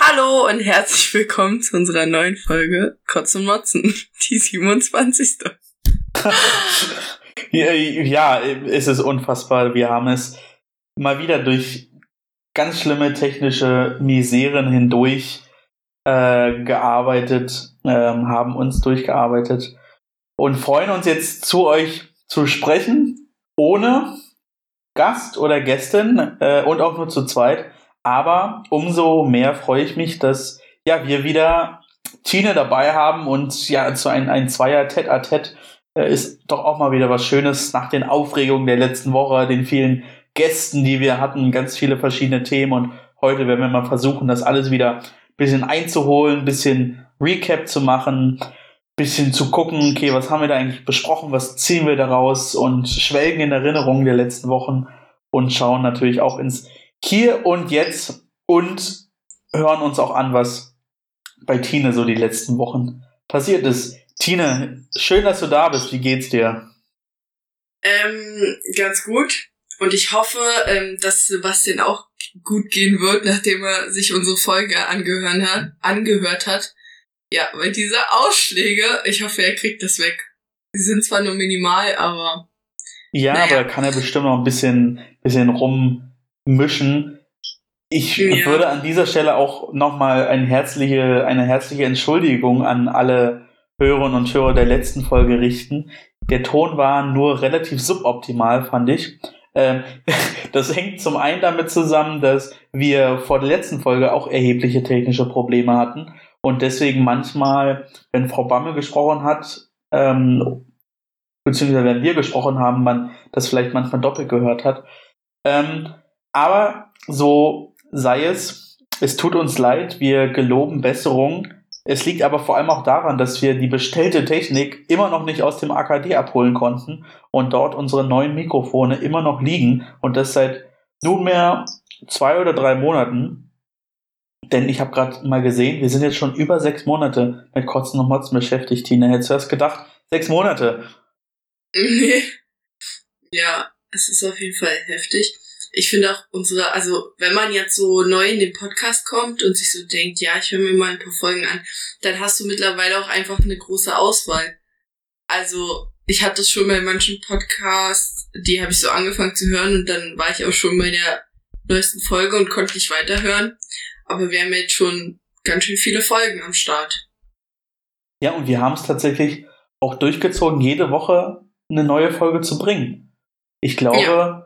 Hallo und herzlich willkommen zu unserer neuen Folge Kotz und Motzen, die 27. ja, es ist unfassbar. Wir haben es mal wieder durch ganz schlimme technische Miseren hindurch äh, gearbeitet, ähm, haben uns durchgearbeitet und freuen uns jetzt zu euch zu sprechen, ohne Gast oder Gästin äh, und auch nur zu zweit. Aber umso mehr freue ich mich, dass ja wir wieder Tine dabei haben und ja zu ein, ein Zweier Tête à Tête äh, ist doch auch mal wieder was Schönes nach den Aufregungen der letzten Woche, den vielen Gästen, die wir hatten, ganz viele verschiedene Themen. Und heute werden wir mal versuchen, das alles wieder ein bisschen einzuholen, ein bisschen Recap zu machen, ein bisschen zu gucken, okay, was haben wir da eigentlich besprochen, was ziehen wir daraus und schwelgen in Erinnerungen der letzten Wochen und schauen natürlich auch ins Hier und Jetzt und hören uns auch an, was bei Tine so die letzten Wochen passiert ist. Tine, schön, dass du da bist. Wie geht's dir? Ähm, ganz gut. Und ich hoffe, ähm, dass Sebastian auch gut gehen wird, nachdem er sich unsere Folge angehört hat. Angehört hat. Ja, weil diese Ausschläge, ich hoffe, er kriegt das weg. Sie sind zwar nur minimal, aber. Ja, naja. aber kann er bestimmt noch ein bisschen, bisschen rummischen. Ich ja. würde an dieser Stelle auch nochmal eine herzliche, eine herzliche Entschuldigung an alle Hörerinnen und Hörer der letzten Folge richten. Der Ton war nur relativ suboptimal, fand ich. Ähm, das hängt zum einen damit zusammen, dass wir vor der letzten Folge auch erhebliche technische Probleme hatten und deswegen manchmal, wenn Frau Bammel gesprochen hat, ähm, beziehungsweise wenn wir gesprochen haben, man das vielleicht manchmal doppelt gehört hat. Ähm, aber so sei es, es tut uns leid, wir geloben Besserung. Es liegt aber vor allem auch daran, dass wir die bestellte Technik immer noch nicht aus dem AKD abholen konnten und dort unsere neuen Mikrofone immer noch liegen und das seit nunmehr zwei oder drei Monaten. Denn ich habe gerade mal gesehen, wir sind jetzt schon über sechs Monate mit Kotzen und Motzen beschäftigt, Tina. Hättest du das gedacht? Sechs Monate. ja, es ist auf jeden Fall heftig ich finde auch unsere, also wenn man jetzt so neu in den Podcast kommt und sich so denkt, ja, ich höre mir mal ein paar Folgen an, dann hast du mittlerweile auch einfach eine große Auswahl. Also ich hatte das schon bei manchen Podcasts, die habe ich so angefangen zu hören und dann war ich auch schon bei der neuesten Folge und konnte nicht weiterhören. Aber wir haben jetzt schon ganz schön viele Folgen am Start. Ja, und wir haben es tatsächlich auch durchgezogen, jede Woche eine neue Folge zu bringen. Ich glaube, ja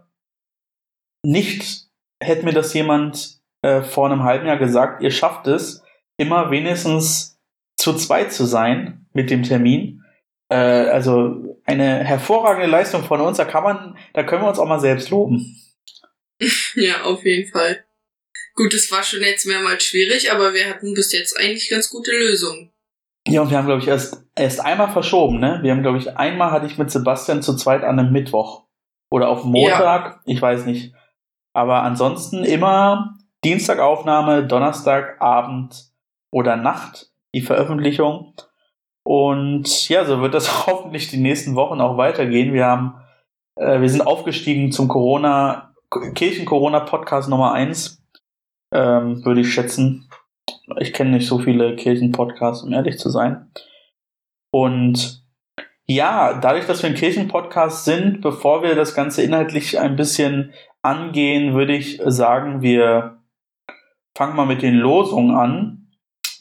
nicht hätte mir das jemand äh, vor einem halben Jahr gesagt, ihr schafft es, immer wenigstens zu zweit zu sein mit dem Termin. Äh, also eine hervorragende Leistung von uns, da kann man, da können wir uns auch mal selbst loben. Ja, auf jeden Fall. Gut, es war schon jetzt mehrmals schwierig, aber wir hatten bis jetzt eigentlich ganz gute Lösungen. Ja, und wir haben, glaube ich, erst, erst einmal verschoben, ne? Wir haben, glaube ich, einmal hatte ich mit Sebastian zu zweit an einem Mittwoch. Oder auf Montag, ja. ich weiß nicht. Aber ansonsten immer Dienstagaufnahme, Donnerstagabend oder Nacht die Veröffentlichung. Und ja, so wird das hoffentlich die nächsten Wochen auch weitergehen. Wir haben, äh, wir sind aufgestiegen zum Corona, Kirchen-Corona-Podcast Nummer 1, ähm, würde ich schätzen. Ich kenne nicht so viele Kirchen-Podcasts, um ehrlich zu sein. Und ja, dadurch, dass wir ein Kirchen-Podcast sind, bevor wir das Ganze inhaltlich ein bisschen angehen, würde ich sagen, wir fangen mal mit den Losungen an,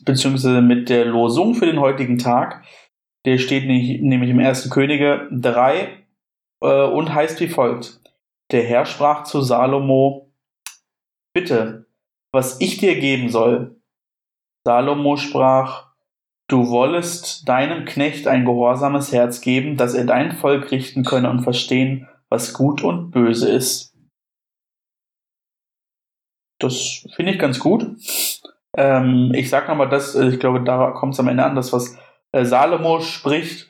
beziehungsweise mit der Losung für den heutigen Tag. Der steht nämlich im ersten Könige 3 äh, und heißt wie folgt. Der Herr sprach zu Salomo, bitte, was ich dir geben soll. Salomo sprach, du wollest deinem Knecht ein gehorsames Herz geben, dass er dein Volk richten könne und verstehen, was gut und böse ist. Das finde ich ganz gut. Ähm, ich sage nochmal das, äh, ich glaube, da kommt es am Ende an, das, was äh, Salomo spricht.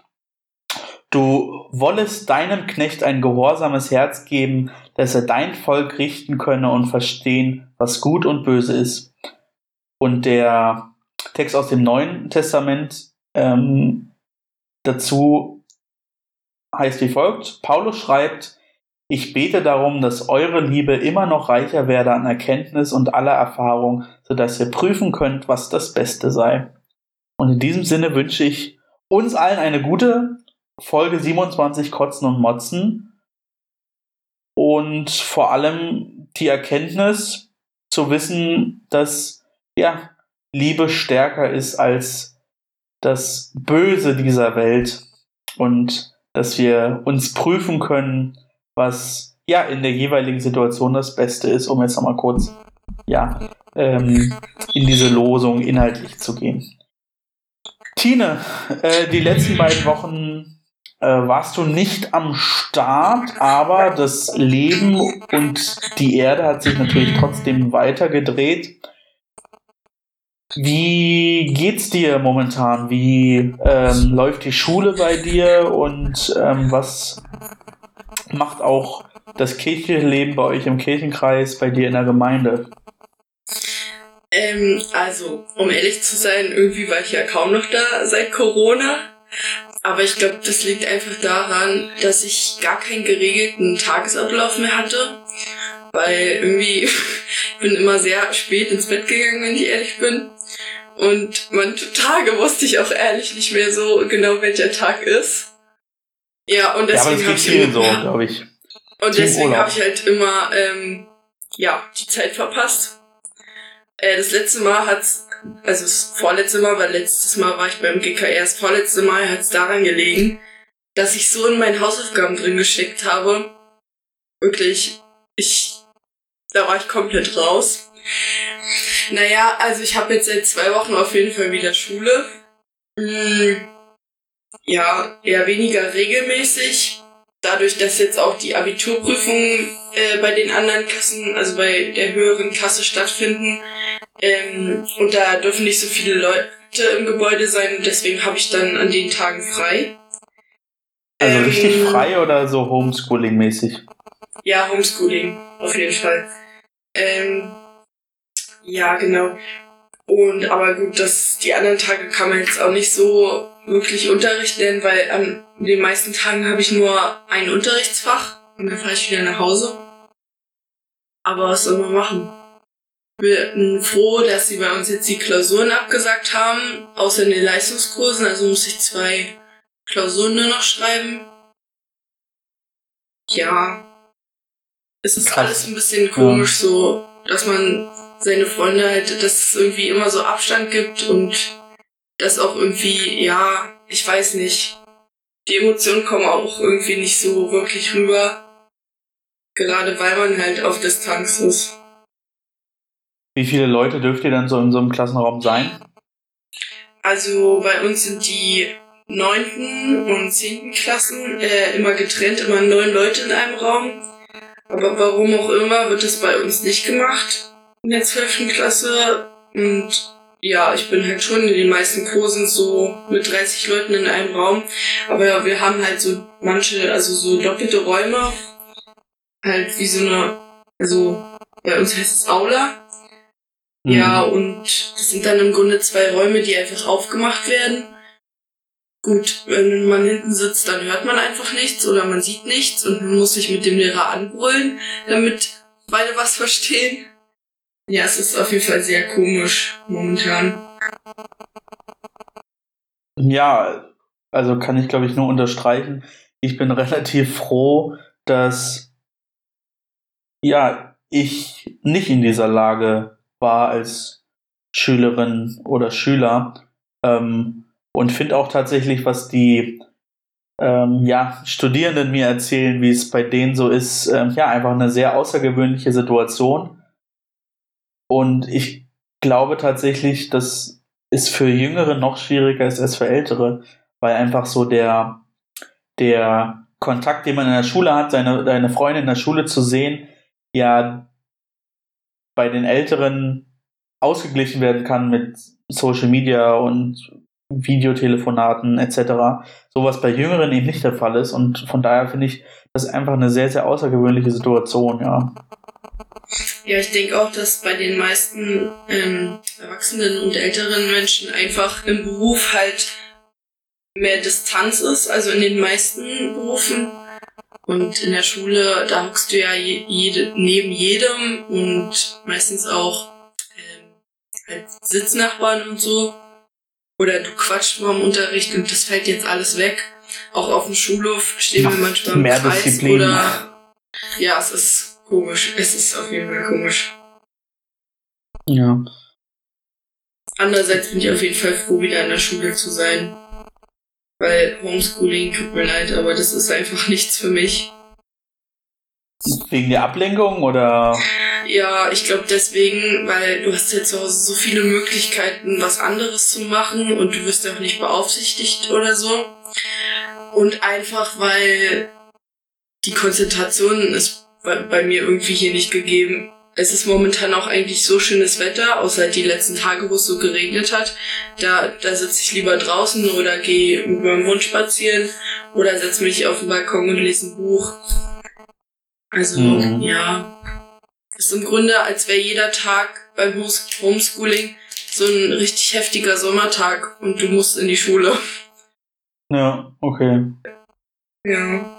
Du wollest deinem Knecht ein gehorsames Herz geben, dass er dein Volk richten könne und verstehen, was gut und böse ist. Und der Text aus dem Neuen Testament ähm, dazu heißt wie folgt. Paulus schreibt, Ich bete darum, dass eure Liebe immer noch reicher werde an Erkenntnis und aller Erfahrung, sodass ihr prüfen könnt, was das Beste sei. Und in diesem Sinne wünsche ich uns allen eine gute Folge 27 Kotzen und Motzen und vor allem die Erkenntnis zu wissen, dass ja Liebe stärker ist als das Böse dieser Welt und dass wir uns prüfen können, was ja in der jeweiligen Situation das Beste ist, um jetzt nochmal kurz ja ähm, in diese Losung inhaltlich zu gehen. Tine, äh, die letzten beiden Wochen äh, warst du nicht am Start, aber das Leben und die Erde hat sich natürlich trotzdem weitergedreht. Wie geht's dir momentan? Wie ähm, läuft die Schule bei dir und ähm, was macht auch das Kirchenleben bei euch im Kirchenkreis, bei dir in der Gemeinde? Ähm, also, um ehrlich zu sein, irgendwie war ich ja kaum noch da seit Corona. Aber ich glaube, das liegt einfach daran, dass ich gar keinen geregelten Tagesablauf mehr hatte. Weil irgendwie, ich bin immer sehr spät ins Bett gegangen, wenn ich ehrlich bin. Und manche Tage wusste ich auch ehrlich nicht mehr so genau, welcher Tag ist. Ja, und deswegen ja, habe ich immer, so, glaube ich. Und deswegen habe ich halt immer ähm, ja die Zeit verpasst. Äh, das letzte Mal hat's, also das vorletzte Mal, weil letztes Mal war ich beim GKR, das vorletzte Mal hat's daran gelegen, dass ich so in meinen Hausaufgaben drin gesteckt habe. Wirklich, ich, da war ich komplett raus. Naja, also ich habe jetzt seit zwei Wochen auf jeden Fall wieder Schule. Hm, ja, eher weniger regelmäßig. Dadurch, dass jetzt auch die Abiturprüfungen äh, bei den anderen Klassen, also bei der höheren Klasse stattfinden. Ähm, und da dürfen nicht so viele Leute im Gebäude sein. Deswegen habe ich dann an den Tagen frei. Also ähm, richtig frei oder so Homeschooling-mäßig? Ja, Homeschooling, auf jeden Fall. Ähm, ja, genau. Und aber gut, dass die anderen Tage kann man jetzt auch nicht so wirklich Unterricht nennen, weil an den meisten Tagen habe ich nur ein Unterrichtsfach und dann fahre ich wieder nach Hause. Aber was soll man machen? Wir sind froh, dass sie bei uns jetzt die Klausuren abgesagt haben, außer in den Leistungskursen, also muss ich zwei Klausuren nur noch schreiben. Ja. Es ist Krass. alles ein bisschen komisch so, dass man seine Freunde halt, dass es irgendwie immer so Abstand gibt und dass auch irgendwie, ja, ich weiß nicht, die Emotionen kommen auch irgendwie nicht so wirklich rüber. Gerade weil man halt auf Distanz ist. Wie viele Leute dürft ihr dann so in so einem Klassenraum sein? Also bei uns sind die neunten und zehnten Klassen äh, immer getrennt, immer neun Leute in einem Raum. Aber warum auch immer wird das bei uns nicht gemacht in der 12. Klasse. Und ja, ich bin halt schon in den meisten Kursen so mit 30 Leuten in einem Raum. Aber wir haben halt so manche, also so doppelte Räume. Halt wie so eine, also bei uns heißt es Aula. Mhm. Ja, und das sind dann im Grunde zwei Räume, die einfach aufgemacht werden. Gut, wenn man hinten sitzt, dann hört man einfach nichts oder man sieht nichts und man muss sich mit dem Lehrer anbrüllen, damit beide was verstehen. Ja, es ist auf jeden Fall sehr komisch momentan. Ja, also kann ich glaube ich nur unterstreichen. Ich bin relativ froh, dass ja, ich nicht in dieser Lage war als Schülerin oder Schüler ähm, und finde auch tatsächlich, was die ähm, ja, Studierenden mir erzählen, wie es bei denen so ist, ähm, ja, einfach eine sehr außergewöhnliche Situation und ich glaube tatsächlich, dass es für Jüngere noch schwieriger ist als für Ältere, weil einfach so der, der Kontakt, den man in der Schule hat, seine, seine Freunde in der Schule zu sehen, ja bei den Älteren ausgeglichen werden kann mit Social Media und Videotelefonaten etc. Sowas bei Jüngeren eben nicht der Fall ist und von daher finde ich das einfach eine sehr, sehr außergewöhnliche Situation, ja. Ja, ich denke auch, dass bei den meisten ähm, erwachsenen und älteren Menschen einfach im Beruf halt mehr Distanz ist, also in den meisten Berufen. Und in der Schule, da hockst du ja jede, neben jedem und meistens auch ähm, halt Sitznachbarn und so. Oder du quatscht mal im Unterricht und das fällt jetzt alles weg. Auch auf dem Schulhof stehen wir manchmal im mehr Kreis Disziplin. oder ja, es ist komisch. Es ist auf jeden Fall komisch. Ja. Andererseits bin ich auf jeden Fall froh, wieder in der Schule zu sein. Weil Homeschooling tut mir leid, aber das ist einfach nichts für mich. Wegen der Ablenkung oder? Ja, ich glaube deswegen, weil du hast ja zu Hause so viele Möglichkeiten, was anderes zu machen und du wirst ja auch nicht beaufsichtigt oder so. Und einfach, weil die Konzentration ist bei, bei mir irgendwie hier nicht gegeben es ist momentan auch eigentlich so schönes Wetter, außer die letzten Tage, wo es so geregnet hat. Da, da sitze ich lieber draußen oder gehe mit meinem Hund spazieren oder setze mich auf den Balkon und lese ein Buch. Also, mhm. ja. Ist im Grunde, als wäre jeder Tag beim Homeschooling so ein richtig heftiger Sommertag und du musst in die Schule. Ja, okay. Ja.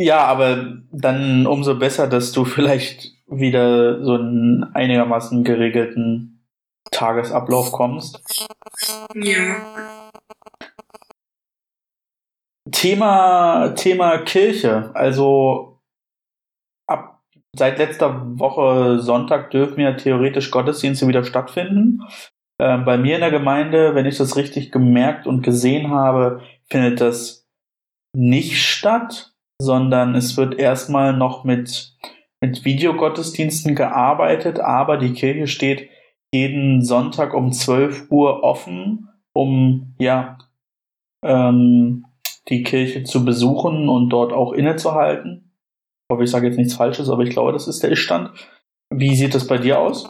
Ja, aber dann umso besser, dass du vielleicht wieder so einen einigermaßen geregelten Tagesablauf kommst. Ja. Thema, Thema Kirche. Also ab seit letzter Woche Sonntag dürfen ja theoretisch Gottesdienste wieder stattfinden. Äh, bei mir in der Gemeinde, wenn ich das richtig gemerkt und gesehen habe, findet das nicht statt sondern es wird erstmal noch mit, mit Videogottesdiensten gearbeitet, aber die Kirche steht jeden Sonntag um 12 Uhr offen, um ja ähm, die Kirche zu besuchen und dort auch innezuhalten. Ich hoffe, ich sage jetzt nichts Falsches, aber ich glaube, das ist der Iststand. Wie sieht das bei dir aus?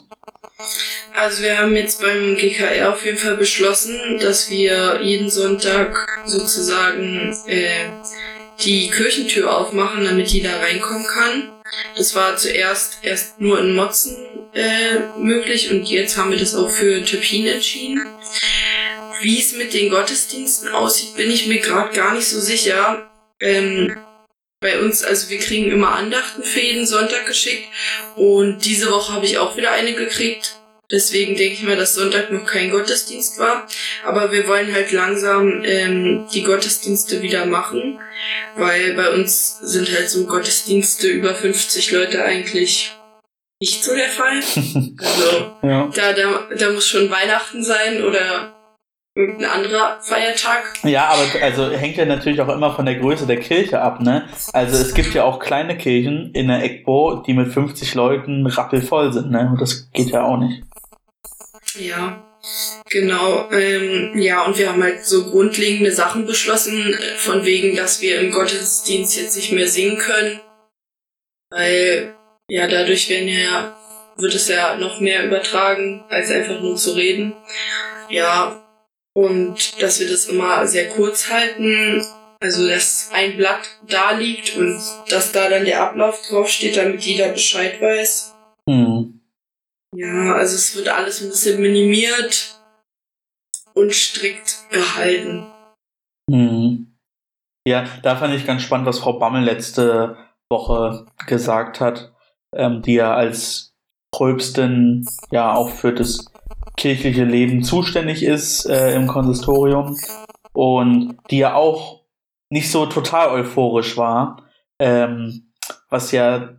Also wir haben jetzt beim GKR auf jeden Fall beschlossen, dass wir jeden Sonntag sozusagen äh, die Kirchentür aufmachen, damit jeder reinkommen kann. Das war zuerst erst nur in Motzen äh, möglich und jetzt haben wir das auch für Türpin entschieden. Wie es mit den Gottesdiensten aussieht, bin ich mir gerade gar nicht so sicher. Ähm, bei uns, also wir kriegen immer Andachten für jeden Sonntag geschickt und diese Woche habe ich auch wieder eine gekriegt. Deswegen denke ich mal, dass Sonntag noch kein Gottesdienst war. Aber wir wollen halt langsam ähm, die Gottesdienste wieder machen, weil bei uns sind halt so Gottesdienste über 50 Leute eigentlich nicht so der Fall. Also ja. da, da, da muss schon Weihnachten sein oder irgendein anderer Feiertag. Ja, aber also hängt ja natürlich auch immer von der Größe der Kirche ab, ne? Also es gibt ja auch kleine Kirchen in der Eckbo, die mit 50 Leuten rappelvoll sind, ne? Und das geht ja auch nicht. Ja, genau. Ähm, ja, und wir haben halt so grundlegende Sachen beschlossen, äh, von wegen, dass wir im Gottesdienst jetzt nicht mehr singen können. Weil, ja, dadurch werden ja, wird es ja noch mehr übertragen, als einfach nur zu reden. Ja, und dass wir das immer sehr kurz halten. Also, dass ein Blatt da liegt und dass da dann der Ablauf draufsteht, damit jeder Bescheid weiß. Hm. Ja, also es wird alles ein bisschen minimiert und strikt gehalten. Mhm. Ja, da fand ich ganz spannend, was Frau Bammel letzte Woche gesagt hat, ähm, die ja als Pröbstin ja auch für das kirchliche Leben zuständig ist äh, im Konsistorium und die ja auch nicht so total euphorisch war, ähm, was ja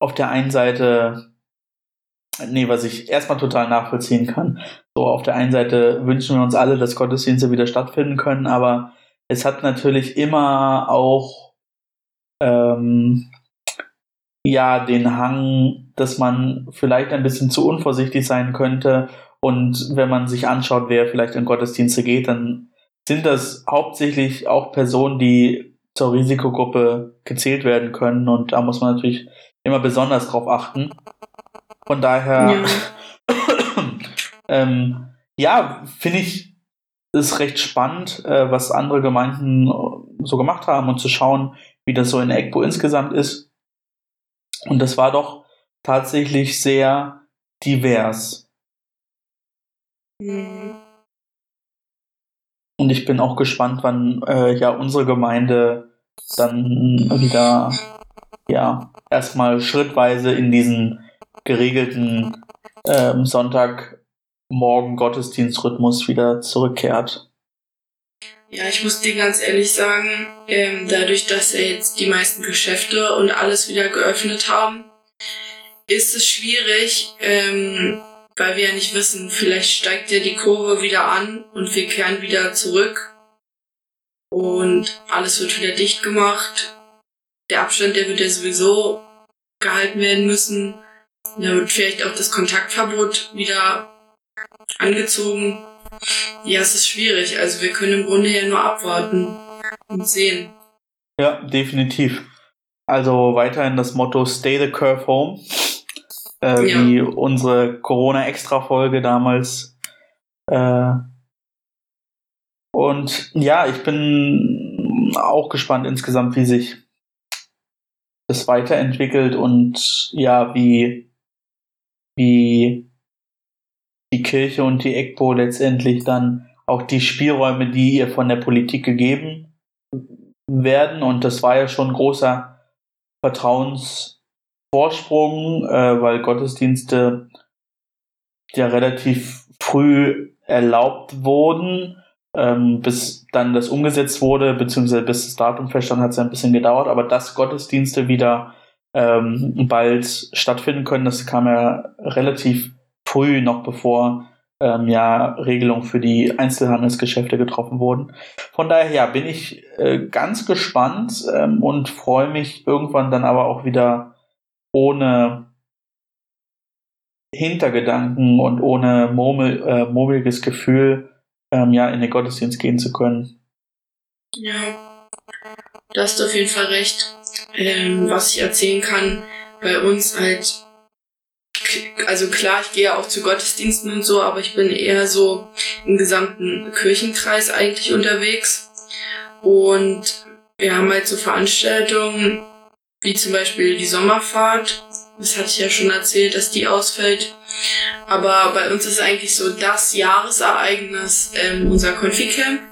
auf der einen Seite Nee, was ich erstmal total nachvollziehen kann. So, auf der einen Seite wünschen wir uns alle, dass Gottesdienste wieder stattfinden können, aber es hat natürlich immer auch ähm, ja den Hang, dass man vielleicht ein bisschen zu unvorsichtig sein könnte. Und wenn man sich anschaut, wer vielleicht in Gottesdienste geht, dann sind das hauptsächlich auch Personen, die zur Risikogruppe gezählt werden können. Und da muss man natürlich immer besonders drauf achten. Von daher, ja, ähm, ja finde ich es recht spannend, äh, was andere Gemeinden so gemacht haben und zu schauen, wie das so in EGBO insgesamt ist. Und das war doch tatsächlich sehr divers. Mhm. Und ich bin auch gespannt, wann äh, ja unsere Gemeinde dann wieder ja erstmal schrittweise in diesen geregelten ähm, Sonntagmorgen Gottesdienstrhythmus wieder zurückkehrt. Ja, ich muss dir ganz ehrlich sagen, ähm, dadurch, dass ja jetzt die meisten Geschäfte und alles wieder geöffnet haben, ist es schwierig, ähm, weil wir ja nicht wissen, vielleicht steigt ja die Kurve wieder an und wir kehren wieder zurück und alles wird wieder dicht gemacht. Der Abstand, der wird ja sowieso gehalten werden müssen. Da wird vielleicht auch das Kontaktverbot wieder angezogen. Ja, es ist schwierig. Also wir können im Grunde ja nur abwarten und sehen. Ja, definitiv. Also weiterhin das Motto Stay the Curve Home. Äh, ja. Wie unsere Corona-Extra-Folge damals. Äh, und ja, ich bin auch gespannt insgesamt, wie sich das weiterentwickelt und ja, wie, wie die Kirche und die EGPO letztendlich dann auch die Spielräume, die ihr von der Politik gegeben werden. Und das war ja schon ein großer Vertrauensvorsprung, äh, weil Gottesdienste ja relativ früh erlaubt wurden. Ähm, bis dann das umgesetzt wurde, beziehungsweise bis das Datum feststand, hat es ein bisschen gedauert, aber dass Gottesdienste wieder ähm, bald stattfinden können, das kam ja relativ früh, noch bevor ähm, ja Regelungen für die Einzelhandelsgeschäfte getroffen wurden. Von daher ja, bin ich äh, ganz gespannt ähm, und freue mich irgendwann dann aber auch wieder ohne Hintergedanken und ohne murmel, äh, murmeliges Gefühl ähm, ja in den Gottesdienst gehen zu können. Ja, da hast du auf jeden Fall recht. Ähm, was ich erzählen kann, bei uns halt also klar, ich gehe auch zu Gottesdiensten und so, aber ich bin eher so im gesamten Kirchenkreis eigentlich unterwegs. Und wir haben halt so Veranstaltungen, wie zum Beispiel die Sommerfahrt. Das hatte ich ja schon erzählt, dass die ausfällt. Aber bei uns ist eigentlich so das Jahresereignis ähm, unser Konfi-Camp.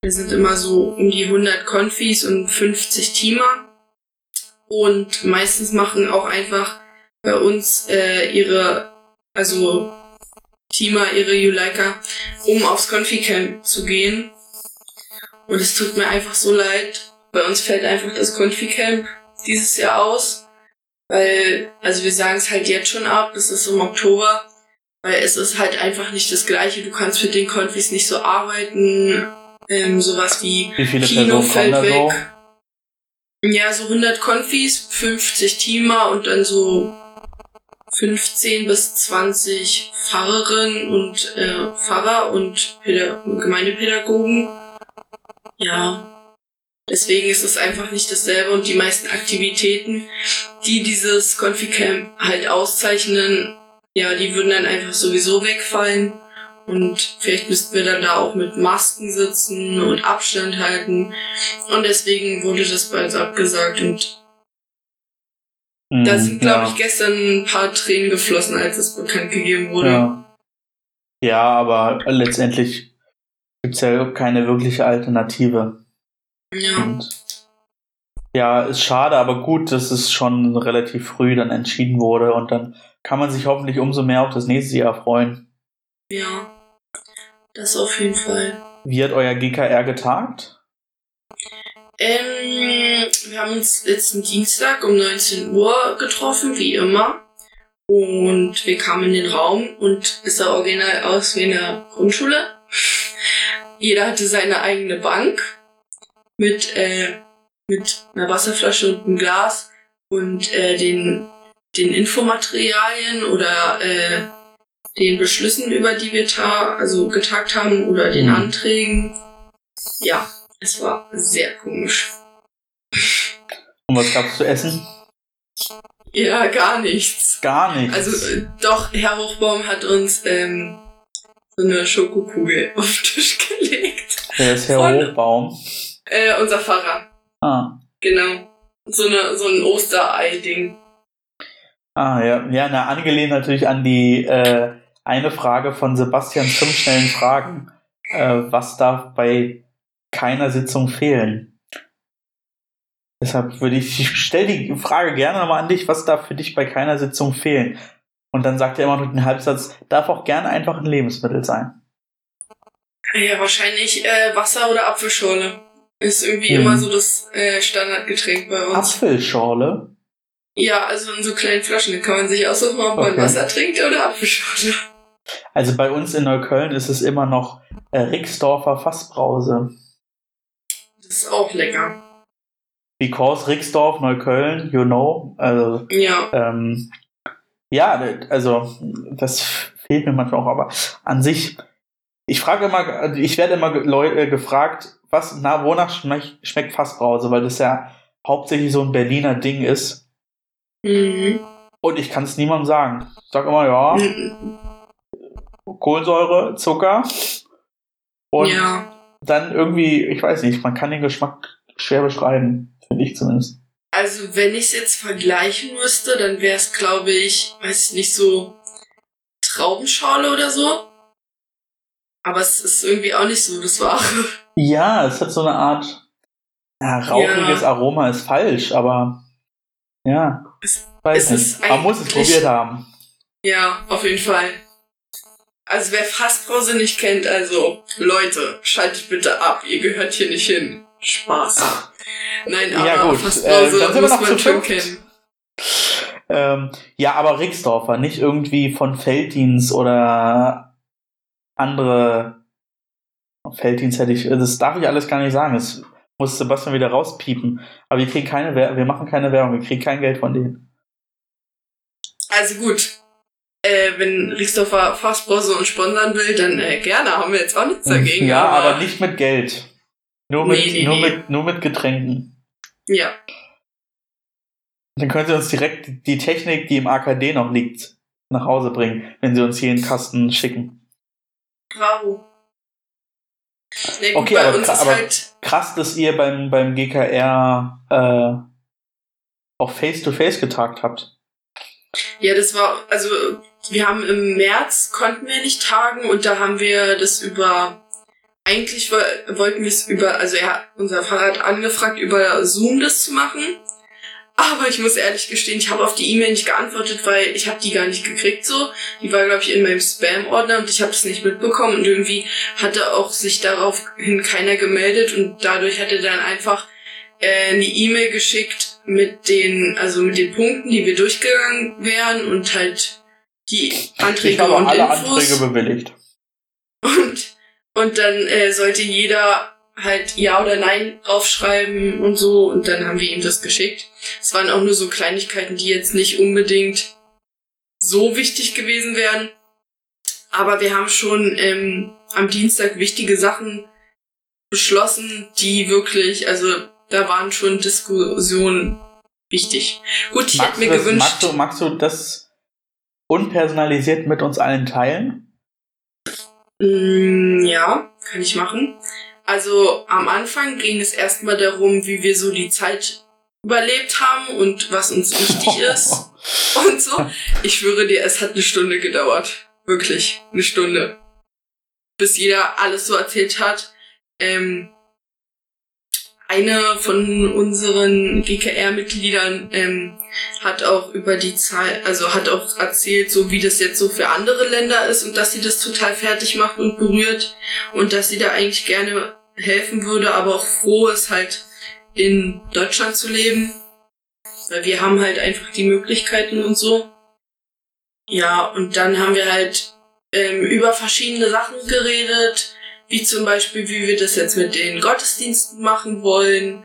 Wir sind immer so um die 100 Konfis und 50 Teamer. Und meistens machen auch einfach bei uns äh, ihre, also Tima, ihre Juleika, um aufs Confi-Camp zu gehen. Und es tut mir einfach so leid. Bei uns fällt einfach das Confi-Camp dieses Jahr aus. Weil, also wir sagen es halt jetzt schon ab, es ist im Oktober, weil es ist halt einfach nicht das gleiche. Du kannst mit den Konfis nicht so arbeiten. Ähm, sowas wie, wie Kino fällt weg. So? Ja, so 100 Konfis, 50 Teamer und dann so 15 bis 20 Pfarrerinnen und äh, Pfarrer und Päda Gemeindepädagogen. Ja, deswegen ist es einfach nicht dasselbe und die meisten Aktivitäten, die dieses Confi-Camp halt auszeichnen, ja, die würden dann einfach sowieso wegfallen. Und vielleicht müssten wir dann da auch mit Masken sitzen und Abstand halten. Und deswegen wurde das bei uns abgesagt und Mhm, da sind, glaube ja. ich, gestern ein paar Tränen geflossen, als es bekannt gegeben wurde. Ja, ja aber letztendlich gibt es ja keine wirkliche Alternative. Ja. Und ja, ist schade, aber gut, dass es schon relativ früh dann entschieden wurde und dann kann man sich hoffentlich umso mehr auf das nächste Jahr freuen. Ja, das auf jeden Fall. Wie hat euer GKR getagt? Ähm, wir haben uns letzten Dienstag um 19 Uhr getroffen, wie immer. Und wir kamen in den Raum und es sah original aus wie eine Grundschule. Jeder hatte seine eigene Bank mit, äh, mit einer Wasserflasche und einem Glas und äh, den, den Infomaterialien oder äh, den Beschlüssen, über die wir ta also getagt haben oder den mhm. Anträgen. Ja, es war sehr komisch. Und was gab's zu essen? Ja, gar nichts. Gar nichts. Also äh, doch, Herr Hochbaum hat uns ähm, so eine Schokokugel auf den Tisch gelegt. Wer ist Herr Von, Hochbaum? Äh, unser Pfarrer. Ah. Genau. So, eine, so ein Osterei-Ding. Ah, ja. Ja, na, angelehnt natürlich an die äh, eine Frage von Sebastians fünf schnellen Fragen. Äh, was darf bei keiner Sitzung fehlen. Deshalb würde ich, ich stell die Frage gerne nochmal an dich, was darf für dich bei keiner Sitzung fehlen? Und dann sagt er immer noch den Halbsatz, darf auch gerne einfach ein Lebensmittel sein. Ja, wahrscheinlich äh, Wasser oder Apfelschorle. Ist irgendwie hm. immer so das äh, Standardgetränk bei uns. Apfelschorle? Ja, also in so kleinen Flaschen. Da kann man sich aussuchen, ob man Wasser trinkt oder Apfelschorle. Also bei uns in Neukölln ist es immer noch äh, Rixdorfer Fassbrause. Das ist auch lecker. Because Rixdorf, Neukölln, you know. Also, ja. Ähm, ja, also das fehlt mir manchmal auch, aber an sich, ich frage immer, ich werde immer Leute äh, gefragt, was, na, wonach schmeckt Fassbrause, weil das ja hauptsächlich so ein Berliner Ding ist. Mhm. Und ich kann es niemandem sagen. Ich sag immer, ja, mhm. Kohlensäure, Zucker und ja. dann irgendwie, ich weiß nicht, man kann den Geschmack schwer beschreiben, finde ich zumindest. Also wenn ich es jetzt vergleichen müsste, dann wäre es, glaube ich, weiß ich nicht, so Traubenschorle oder so. Aber es ist irgendwie auch nicht so das Wahre. Ja, es hat so eine Art ja, rauchiges ja. Aroma, ist falsch, aber ja, es, weiß es nicht. Man muss es probiert haben. Ja, auf jeden Fall. Also wer Fassbrause nicht kennt, also Leute, schaltet bitte ab, ihr gehört hier nicht hin. Spaß. Nein, aber ja, gut. Fassbrause äh, dann sind wir noch man schon kennen. Ähm, ja, aber Rixdorfer, nicht irgendwie von Felddienst oder andere Felddienst hätte ich, das darf ich alles gar nicht sagen. Das muss Sebastian wieder rauspiepen. Aber wir kriegen keine Werbung, wir machen keine Werbung, wir kriegen kein Geld von denen. Also gut. Äh, wenn Rixdorfer Fassbrause uns sponsern will, dann äh, gerne, haben wir jetzt auch nichts dagegen. Ja, aber, aber nicht mit Geld. Nur mit, nee, nee, nur, nee. Mit, nur mit Getränken. Ja. Dann können Sie uns direkt die Technik, die im AKD noch liegt, nach Hause bringen, wenn Sie uns hier in den Kasten schicken. Bravo. Nee, gut, okay, aber, aber halt krass, dass ihr beim, beim GKR äh, auch Face-to-Face -face getagt habt. Ja, das war, also wir haben im März konnten wir nicht tagen und da haben wir das über eigentlich wollten wir es über, also er hat unser Fahrrad angefragt, über Zoom das zu machen. Aber ich muss ehrlich gestehen, ich habe auf die E-Mail nicht geantwortet, weil ich habe die gar nicht gekriegt so. Die war, glaube ich, in meinem Spam-Ordner und ich habe es nicht mitbekommen. Und irgendwie hatte auch sich daraufhin keiner gemeldet und dadurch hat er dann einfach äh, eine E-Mail geschickt mit den, also mit den Punkten, die wir durchgegangen wären und halt die Anträge ich habe und alle Infos. Anträge bewilligt. Und und dann äh, sollte jeder halt Ja oder Nein draufschreiben und so. Und dann haben wir ihm das geschickt. Es waren auch nur so Kleinigkeiten, die jetzt nicht unbedingt so wichtig gewesen wären. Aber wir haben schon ähm, am Dienstag wichtige Sachen beschlossen, die wirklich, also da waren schon Diskussionen wichtig. Gut, ich hätte mir das, gewünscht. Magst du, magst du das unpersonalisiert mit uns allen teilen? Mm, ja, kann ich machen. Also am Anfang ging es erstmal darum, wie wir so die Zeit überlebt haben und was uns wichtig ist und so. Ich schwöre dir, es hat eine Stunde gedauert. Wirklich, eine Stunde. Bis jeder alles so erzählt hat. Ähm, eine von unseren GKR-Mitgliedern ähm, hat auch über die Zeit, also hat auch erzählt, so wie das jetzt so für andere Länder ist und dass sie das total fertig macht und berührt und dass sie da eigentlich gerne helfen würde, aber auch froh ist halt in Deutschland zu leben, weil wir haben halt einfach die Möglichkeiten und so. Ja, und dann haben wir halt ähm, über verschiedene Sachen geredet, wie zum Beispiel, wie wir das jetzt mit den Gottesdiensten machen wollen.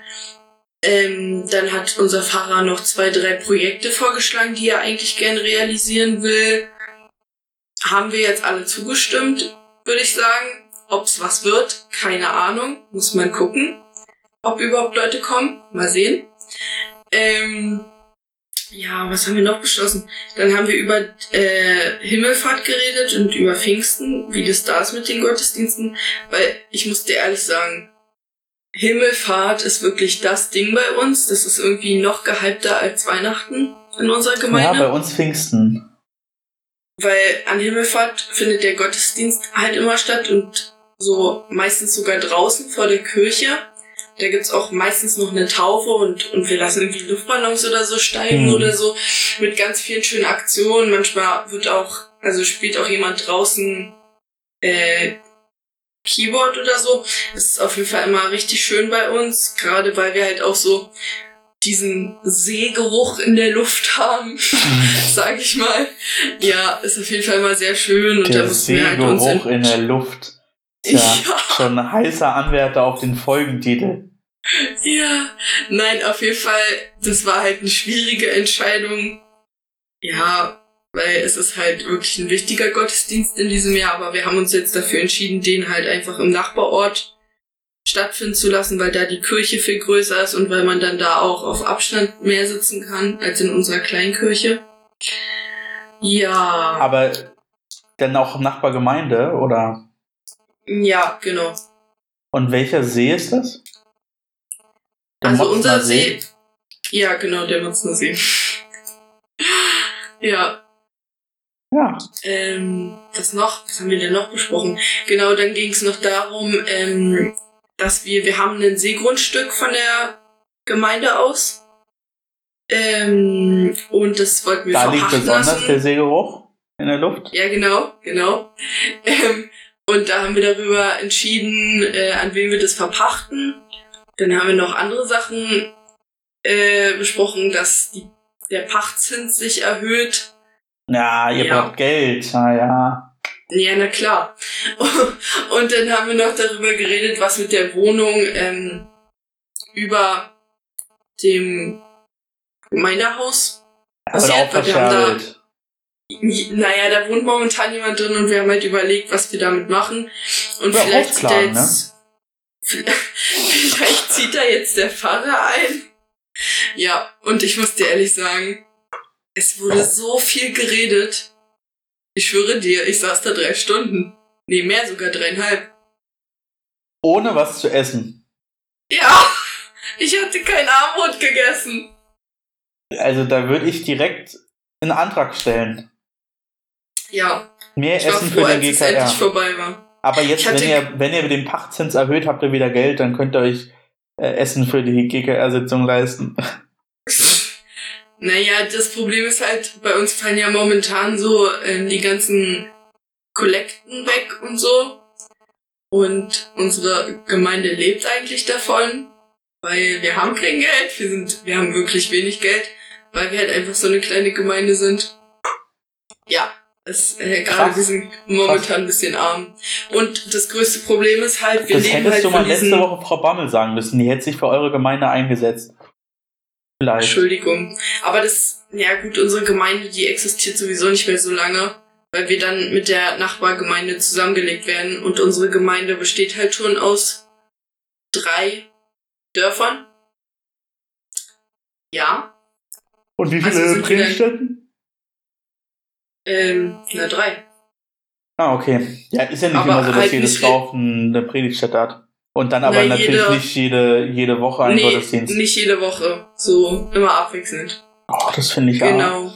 Ähm, dann hat unser Pfarrer noch zwei, drei Projekte vorgeschlagen, die er eigentlich gern realisieren will. Haben wir jetzt alle zugestimmt, würde ich sagen. Ob's was wird, keine Ahnung. Muss man gucken, ob überhaupt Leute kommen. Mal sehen. Ähm, ja, was haben wir noch beschlossen? Dann haben wir über äh, Himmelfahrt geredet und über Pfingsten, wie das da ist mit den Gottesdiensten. Weil ich muss dir ehrlich sagen, Himmelfahrt ist wirklich das Ding bei uns. Das ist irgendwie noch gehypter als Weihnachten in unserer Gemeinde. Ja, bei uns Pfingsten. Weil an Himmelfahrt findet der Gottesdienst halt immer statt und so meistens sogar draußen vor der Kirche. Da gibt's auch meistens noch eine Taufe und, und wir lassen irgendwie Luftballons oder so steigen Mhm. oder so mit ganz vielen schönen Aktionen. Manchmal wird auch, also spielt auch jemand draußen äh, Keyboard oder so. Das ist auf jeden Fall immer richtig schön bei uns, gerade weil wir halt auch so diesen Seegeruch in der Luft haben, sag ich mal. Ja, ist auf jeden Fall immer sehr schön und Der wir halt uns Seegeruch in der Luft. Tja, Ja. schon ein heißer Anwärter auf den Folgentitel. Ja, nein, auf jeden Fall, das war halt eine schwierige Entscheidung. Ja, weil es ist halt wirklich ein wichtiger Gottesdienst in diesem Jahr, aber wir haben uns jetzt dafür entschieden, den halt einfach im Nachbarort stattfinden zu lassen, weil da die Kirche viel größer ist und weil man dann da auch auf Abstand mehr sitzen kann als in unserer Kleinkirche. Ja, Aber dann auch Nachbargemeinde oder? Ja, genau. Und welcher See ist das? Der Also Motzner unser See. Ja, genau, der Mutzner See. ja, Ja. ähm, was noch? Was haben wir denn noch besprochen? Genau, dann ging es noch darum, ähm, dass wir, wir haben ein Seegrundstück von der Gemeinde aus. Ähm, und das wollten wir Da liegt verpachten besonders lassen. der Seegeruch in der Luft. Ja, genau, genau. Ähm, und da haben wir darüber entschieden, äh, an wen wir das verpachten. Dann haben wir noch andere Sachen äh, besprochen, dass die, der Pachtzins sich erhöht. Ja, ihr Ja. braucht Geld. Na ja. Ja, na klar. Und dann haben wir noch darüber geredet, was mit der Wohnung ähm, über dem Gemeindehaus auch passiert, weil wir haben da. Naja, da wohnt momentan jemand drin und wir haben halt überlegt, was wir damit machen. Und Ja, vielleicht zieht jetzt. Vielleicht zieht da jetzt der Pfarrer ein. Ja, und ich muss dir ehrlich sagen, es wurde so viel geredet. Ich schwöre dir, ich saß da drei Stunden. Nee, mehr sogar dreieinhalb. Ohne was zu essen. Ja, ich hatte kein Armut gegessen. Also da würde ich direkt einen Antrag stellen. Ja, Mehr ich Essen froh, für den GKR. Aber jetzt, wenn ihr, wenn ihr den Pachtzins erhöht, habt ihr wieder Geld, dann könnt ihr euch äh, Essen für die GKR-Sitzung leisten. Naja, das Problem ist halt, bei uns fallen ja momentan so ähm, die ganzen Kollekten weg und so. Und unsere Gemeinde lebt eigentlich davon, weil wir haben kein Geld. Wir sind, wir haben wirklich wenig Geld, weil wir halt einfach so eine kleine Gemeinde sind. Ja, es, äh, gerade wir sind momentan ein bisschen arm. Und das größte Problem ist halt, wir das leben hättest halt du mal letzte. Woche Frau Bammel sagen müssen. Die hätte sich für eure Gemeinde eingesetzt. Vielleicht. Entschuldigung. Aber das, ja gut, unsere Gemeinde, die existiert sowieso nicht mehr so lange, weil wir dann mit der Nachbargemeinde zusammengelegt werden und unsere Gemeinde besteht halt schon aus drei Dörfern. Ja, Und wie Also viele dann- Predigtstätten? Ähm, na drei. Ah, okay. Ja, ist ja nicht Aber immer so, dass halt jedes Dorf eine Predigtstätte hat. Und dann aber Na, natürlich jede- nicht jede, jede Woche ein Nee, Gottesdienst. nicht jede Woche. So, immer abwechselnd. Oh, das finde ich ja. Genau.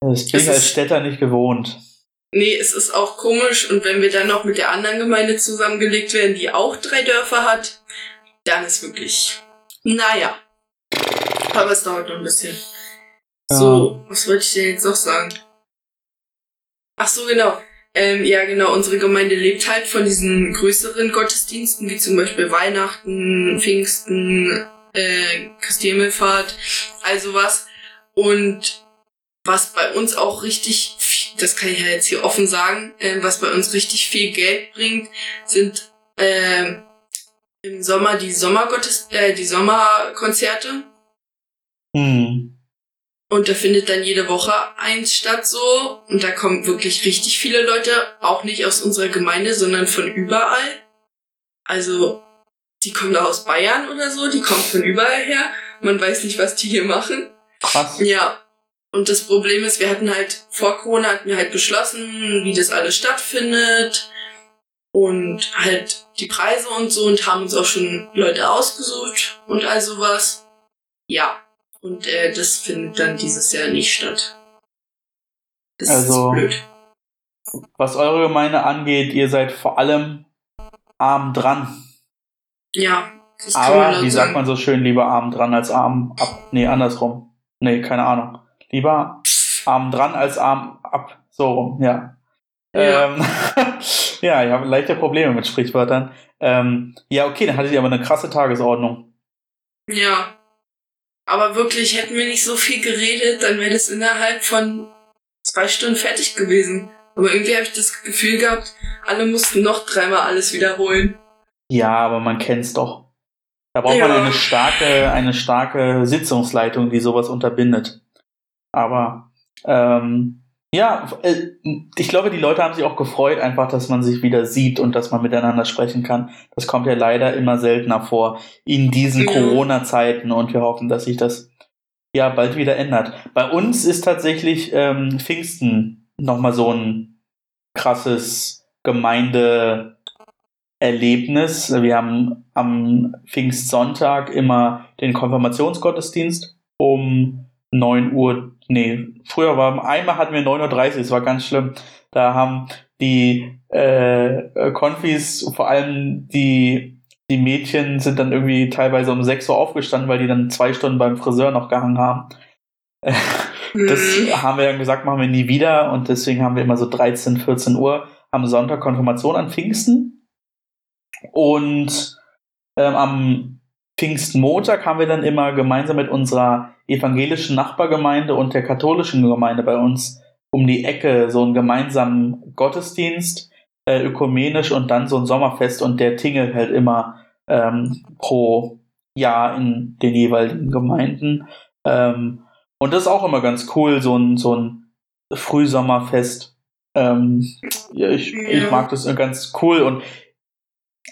Das bin ich als Städter nicht gewohnt. Nee, es ist auch komisch und wenn wir dann noch mit der anderen Gemeinde zusammengelegt werden, die auch drei Dörfer hat, dann ist wirklich, naja. Aber es dauert noch ein bisschen. So, was wollte ich denn jetzt noch sagen? Ach so, genau. Ähm, ja, genau, unsere Gemeinde lebt halt von diesen größeren Gottesdiensten, wie zum Beispiel Weihnachten, Pfingsten, äh, Christi Himmelfahrt, also was. Und was bei uns auch richtig, das kann ich ja jetzt hier offen sagen, ähm, was bei uns richtig viel Geld bringt, sind ähm, im Sommer die Sommergottes, äh, die Sommerkonzerte. Hm. Und da findet dann jede Woche eins statt so. Und da kommen wirklich richtig viele Leute, auch nicht aus unserer Gemeinde, sondern von überall. Also, die kommen da aus Bayern oder so, die kommen von überall her. Man weiß nicht, was die hier machen. Krass. Ja. Und das Problem ist, wir hatten halt, vor Corona hatten wir halt beschlossen, wie das alles stattfindet. Und halt die Preise und so und haben uns auch schon Leute ausgesucht und all sowas. Ja. Und äh, das findet dann dieses Jahr nicht statt. Das Also- ist blöd. Was eure Gemeinde angeht, ihr seid vor allem arm dran. Ja, Aber wie sagt man so schön, lieber Arm dran als Arm ab? Nee, andersrum. Nee, keine Ahnung. Lieber Arm dran als Arm ab. So rum, ja. Ja, ähm, ja ich habe leichte Probleme mit Sprichwörtern. Ähm, ja, okay, dann hattet ihr aber eine krasse Tagesordnung. Ja. Aber wirklich, hätten wir nicht so viel geredet, dann wäre das innerhalb von zwei Stunden fertig gewesen. Aber irgendwie habe ich das Gefühl gehabt, alle mussten noch dreimal alles wiederholen. Ja, aber man kennt's doch. Da braucht ja. man eine starke, eine starke Sitzungsleitung, die sowas unterbindet. Aber ähm, ja, äh, ich glaube, die Leute haben sich auch gefreut, einfach, dass man sich wieder sieht und dass man miteinander sprechen kann. Das kommt ja leider immer seltener vor in diesen ja. Corona-Zeiten und wir hoffen, dass sich das ja bald wieder ändert. Bei uns ist tatsächlich ähm, Pfingsten nochmal so ein krasses Gemeinde Erlebnis. Wir haben am Pfingstsonntag immer den Konfirmationsgottesdienst um 9 Uhr, nee, früher war, einmal hatten wir 9.30 Uhr, das war ganz schlimm. Da haben die äh, Konfis, vor allem die, die Mädchen, sind dann irgendwie teilweise um 6 Uhr aufgestanden, weil die dann zwei Stunden beim Friseur noch gehangen haben. Das mhm. haben wir dann gesagt, machen wir nie wieder und deswegen haben wir immer so 13, 14 Uhr am Sonntag Konfirmation an Pfingsten und ähm, am Pfingstmontag haben wir dann immer gemeinsam mit unserer evangelischen Nachbargemeinde und der katholischen Gemeinde bei uns um die Ecke so einen gemeinsamen Gottesdienst, äh, ökumenisch und dann so ein Sommerfest und der tingelt halt immer ähm, pro Jahr in den jeweiligen Gemeinden. Ähm, und das ist auch immer ganz cool, so ein, so ein Frühsommerfest. Ähm, ich, ich mag das ganz cool und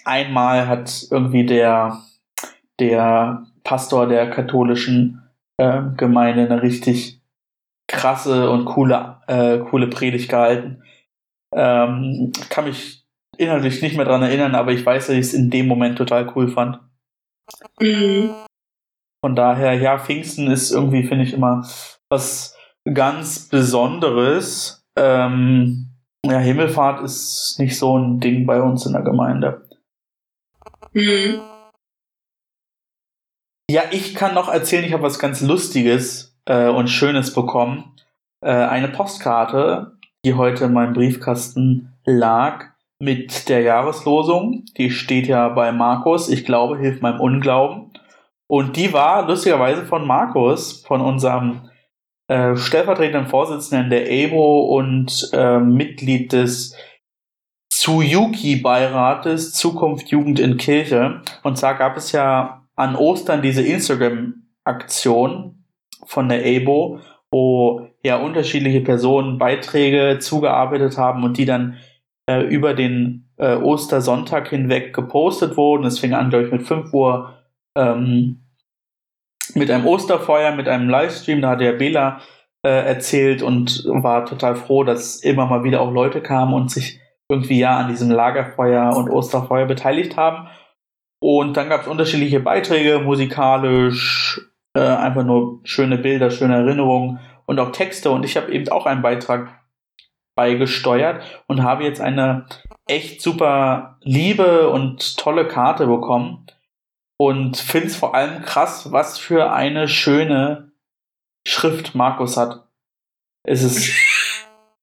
einmal hat irgendwie der, der Pastor der katholischen äh, Gemeinde eine richtig krasse und coole, äh, coole Predigt gehalten. Ähm, kann mich inhaltlich nicht mehr dran erinnern, aber ich weiß, dass ich es in dem Moment total cool fand. Mhm. Von daher, ja, Pfingsten ist irgendwie, finde ich, immer was ganz Besonderes. Ähm, ja, Himmelfahrt ist nicht so ein Ding bei uns in der Gemeinde. Mhm. Ja, ich kann noch erzählen, ich habe was ganz Lustiges äh, und Schönes bekommen. Äh, eine Postkarte, die heute in meinem Briefkasten lag, mit der Jahreslosung. Die steht ja bei Markus. Ich glaube, hilft meinem Unglauben. Und die war lustigerweise von Markus, von unserem äh, stellvertretenden Vorsitzenden der EBO und äh, Mitglied des Tsuyuki-Beirates Zukunft Jugend in Kirche. Und zwar gab es ja an Ostern diese Instagram-Aktion von der ABO, wo ja unterschiedliche Personen Beiträge zugearbeitet haben und die dann äh, über den äh, Ostersonntag hinweg gepostet wurden. Es fing an, glaube ich, mit 5 Uhr ähm, mit einem Osterfeuer, mit einem Livestream. Da hat der Bela äh, erzählt und war total froh, dass immer mal wieder auch Leute kamen und sich irgendwie ja an diesem Lagerfeuer und Osterfeuer beteiligt haben. Und dann gab es unterschiedliche Beiträge, musikalisch, äh, einfach nur schöne Bilder, schöne Erinnerungen und auch Texte. Und ich habe eben auch einen Beitrag beigesteuert und habe jetzt eine echt super liebe und tolle Karte bekommen. Und finde es vor allem krass, was für eine schöne Schrift Markus hat. Es ist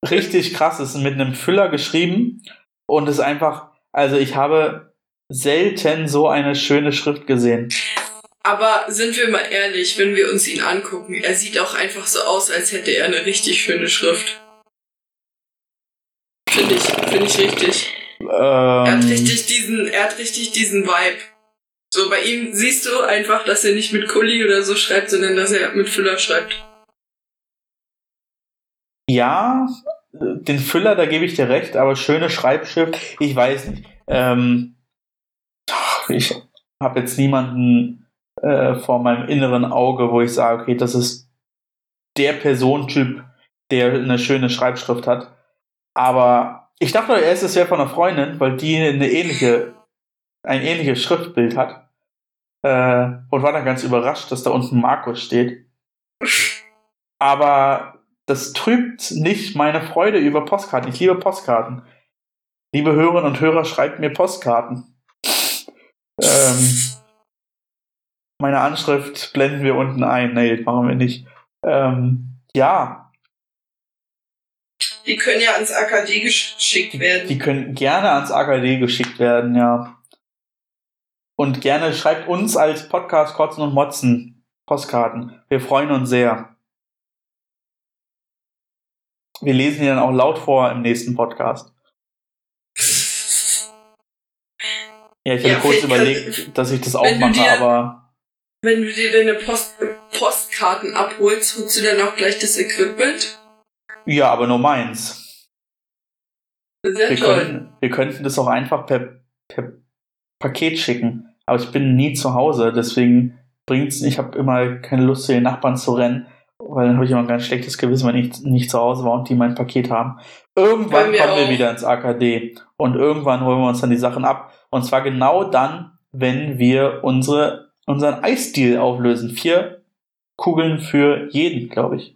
richtig krass. Es ist mit einem Füller geschrieben und es ist einfach, also ich habe selten so eine schöne Schrift gesehen. Aber sind wir mal ehrlich, wenn wir uns ihn angucken, er sieht auch einfach so aus, als hätte er eine richtig schöne Schrift. Finde ich, finde ich richtig. Ähm, er hat richtig diesen, er hat richtig diesen Vibe. So, bei ihm siehst du einfach, dass er nicht mit Kuli oder so schreibt, sondern dass er mit Füller schreibt. Ja, den Füller, da gebe ich dir recht, aber schöne Schreibschrift, ich weiß nicht. Ähm, ich habe jetzt niemanden äh, vor meinem inneren Auge, wo ich sage, okay, das ist der Personentyp, der eine schöne Schreibschrift hat. Aber ich dachte erst, es wäre von einer Freundin, weil die eine ähnliche, ein ähnliches Schriftbild hat. Äh, und war dann ganz überrascht, dass da unten Markus steht. Aber das trübt nicht meine Freude über Postkarten. Ich liebe Postkarten. Liebe Hörerinnen und Hörer, schreibt mir Postkarten. Ähm, meine Anschrift blenden wir unten ein. Nee, machen wir nicht. Ähm, ja. Die können ja ans AKD geschickt werden. Die können gerne ans AKD geschickt werden, ja. Und gerne schreibt uns als Podcast Kotzen und Motzen Postkarten. Wir freuen uns sehr. Wir lesen die dann auch laut vor im nächsten Podcast. Ja, ich habe ja, kurz überlegt, dass ich das auch mache, dir, aber. Wenn du dir deine Post Postkarten abholst, holst du dann auch gleich das Equipment? Ja, aber nur meins. Sehr wir toll. Können, wir könnten das auch einfach per, per Paket schicken. Aber ich bin nie zu Hause, deswegen bringt's. Ich habe immer keine Lust, zu den Nachbarn zu rennen, weil dann habe ich immer ein ganz schlechtes Gewissen, wenn ich nicht zu Hause war und die mein Paket haben. Irgendwann wir kommen auch. wir wieder ins AKD und irgendwann holen wir uns dann die Sachen ab. Und zwar genau dann, wenn wir unsere, unseren Eisdeal auflösen. Vier Kugeln für jeden, glaube ich.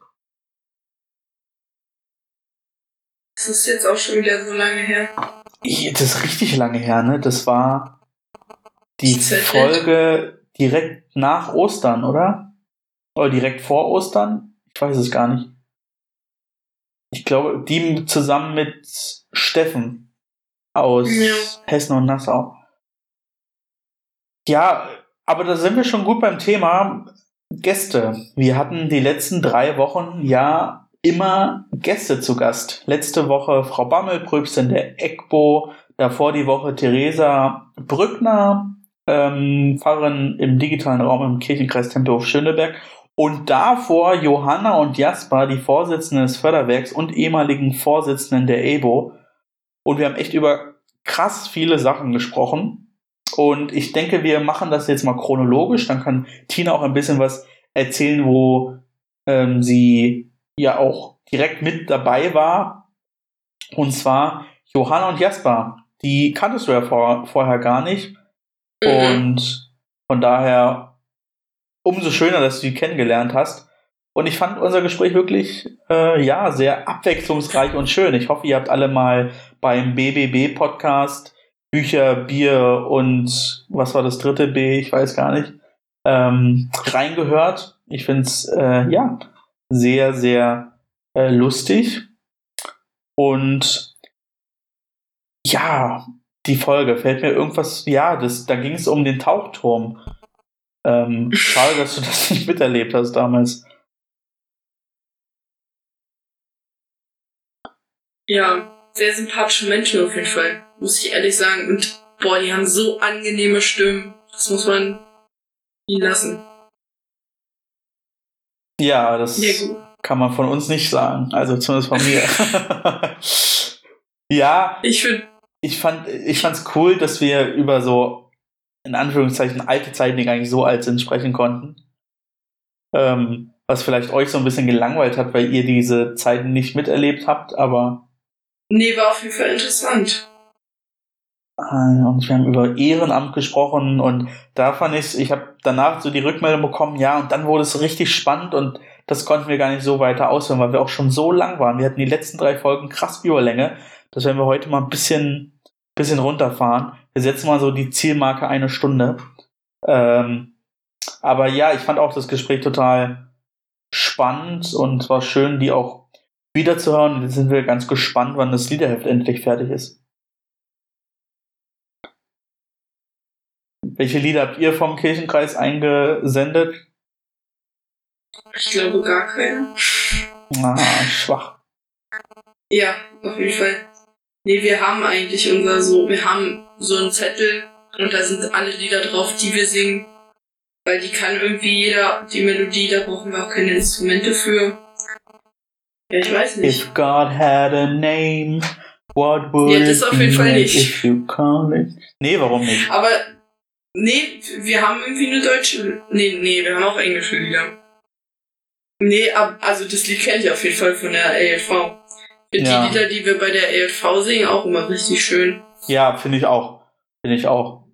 Das ist jetzt auch schon wieder so lange her. Das ist richtig lange her, ne? Das war die Folge direkt nach Ostern, oder? Oder direkt vor Ostern? Ich weiß es gar nicht. Ich glaube, die zusammen mit Steffen aus ja. Hessen und Nassau. Ja, aber da sind wir schon gut beim Thema Gäste. Wir hatten die letzten drei Wochen ja immer Gäste zu Gast. Letzte Woche Frau Bammelprübs in der ECBO, davor die Woche Theresa Brückner, ähm, Pfarrerin im digitalen Raum im Kirchenkreis Tempelhof Schöneberg und davor Johanna und Jasper, die Vorsitzenden des Förderwerks und ehemaligen Vorsitzenden der EBO. Und wir haben echt über krass viele Sachen gesprochen. Und ich denke, wir machen das jetzt mal chronologisch. Dann kann Tina auch ein bisschen was erzählen, wo ähm, sie ja auch direkt mit dabei war. Und zwar Johanna und Jasper. Die kanntest du ja vor, vorher gar nicht. Mhm. Und von daher umso schöner, dass du die kennengelernt hast. Und ich fand unser Gespräch wirklich, äh, ja, sehr abwechslungsreich und schön. Ich hoffe, ihr habt alle mal beim BBB-Podcast Bücher, Bier und was war das dritte B? Ich weiß gar nicht. Ähm, reingehört. Ich finde es, äh, ja, sehr, sehr äh, lustig. Und ja, die Folge fällt mir irgendwas, ja, das, da ging es um den Tauchturm. Ähm, schade, dass du das nicht miterlebt hast damals. Ja, sehr sympathische Menschen auf jeden Fall, muss ich ehrlich sagen. Und boah, die haben so angenehme Stimmen. Das muss man ihnen lassen. Ja, das ja, kann man von uns nicht sagen. Also zumindest von mir. ja. Ich finde. Ich fand, ich fand's cool, dass wir über so, in Anführungszeichen, alte Zeiten, die gar nicht so alt sind, sprechen konnten. Ähm, was vielleicht euch so ein bisschen gelangweilt hat, weil ihr diese Zeiten nicht miterlebt habt, aber Nee, war auf jeden Fall interessant. Und wir haben über Ehrenamt gesprochen und da fand ich, ich habe danach so die Rückmeldung bekommen, ja, und dann wurde es richtig spannend und das konnten wir gar nicht so weiter ausführen, weil wir auch schon so lang waren. Wir hatten die letzten drei Folgen krass Überlänge. Das werden wir heute mal ein bisschen, bisschen runterfahren. Wir setzen mal so die Zielmarke eine Stunde. Ähm, aber ja, ich fand auch das Gespräch total spannend und war schön, die auch wiederzuhören. Jetzt sind wir ganz gespannt, wann das Liederheft endlich fertig ist. Welche Lieder habt ihr vom Kirchenkreis eingesendet? Ich glaube gar keine. Ah, schwach. Ja, auf jeden Fall. Nee, wir haben eigentlich unser so, wir haben so einen Zettel und da sind alle Lieder drauf, die wir singen. Weil die kann irgendwie jeder, die Melodie, da brauchen wir auch keine Instrumente für. Ja, ich weiß nicht. If God had a name, what would ja, das auf jeden Fall nicht. if you call it? Nee, warum nicht? Aber, nee, wir haben irgendwie eine deutsche, nee, nee, wir haben auch englische Lieder. Nee, ab, also das Lied kenne ich auf jeden Fall von der ALV. Finde ja. die Lieder, die wir bei der ALV singen, auch immer richtig schön. Ja, finde ich auch. Finde ich auch.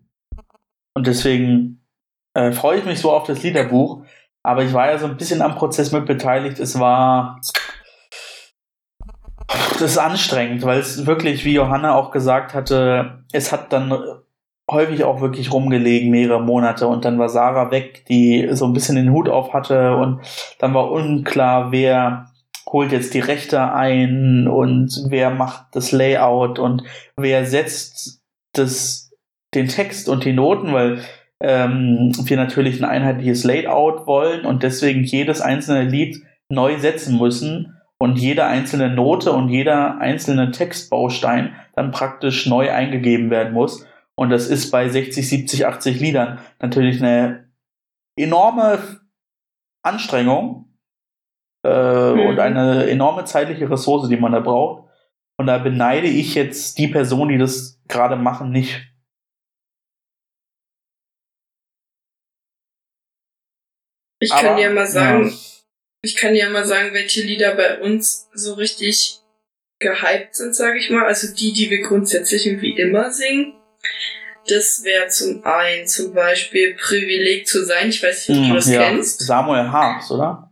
Und deswegen äh, freue ich mich so auf das Liederbuch. Aber ich war ja so ein bisschen am Prozess mit beteiligt. Es war das ist anstrengend, weil es wirklich, wie Johanna auch gesagt hatte, es hat dann häufig auch wirklich rumgelegen, mehrere Monate. Und dann war Sarah weg, die so ein bisschen den Hut auf hatte. Und dann war unklar, wer holt jetzt die Rechte ein und wer macht das Layout und wer setzt das, den Text und die Noten, weil ähm, wir natürlich ein einheitliches Layout wollen und deswegen jedes einzelne Lied neu setzen müssen und jede einzelne Note und jeder einzelne Textbaustein dann praktisch neu eingegeben werden muss. Und das ist bei 60, 70, 80 Liedern natürlich eine enorme Anstrengung äh, mhm. und eine enorme zeitliche Ressource, die man da braucht. Und da beneide ich jetzt die Person, die das gerade machen, nicht. Ich Aber, kann dir mal sagen, ja. ich kann dir mal sagen, welche Lieder bei uns so richtig gehypt sind, sage ich mal. Also die, die wir grundsätzlich irgendwie immer singen. Das wäre zum einen zum Beispiel Privileg zu sein. Ich weiß nicht, ob du hm, das ja. kennst. Samuel Harps, oder?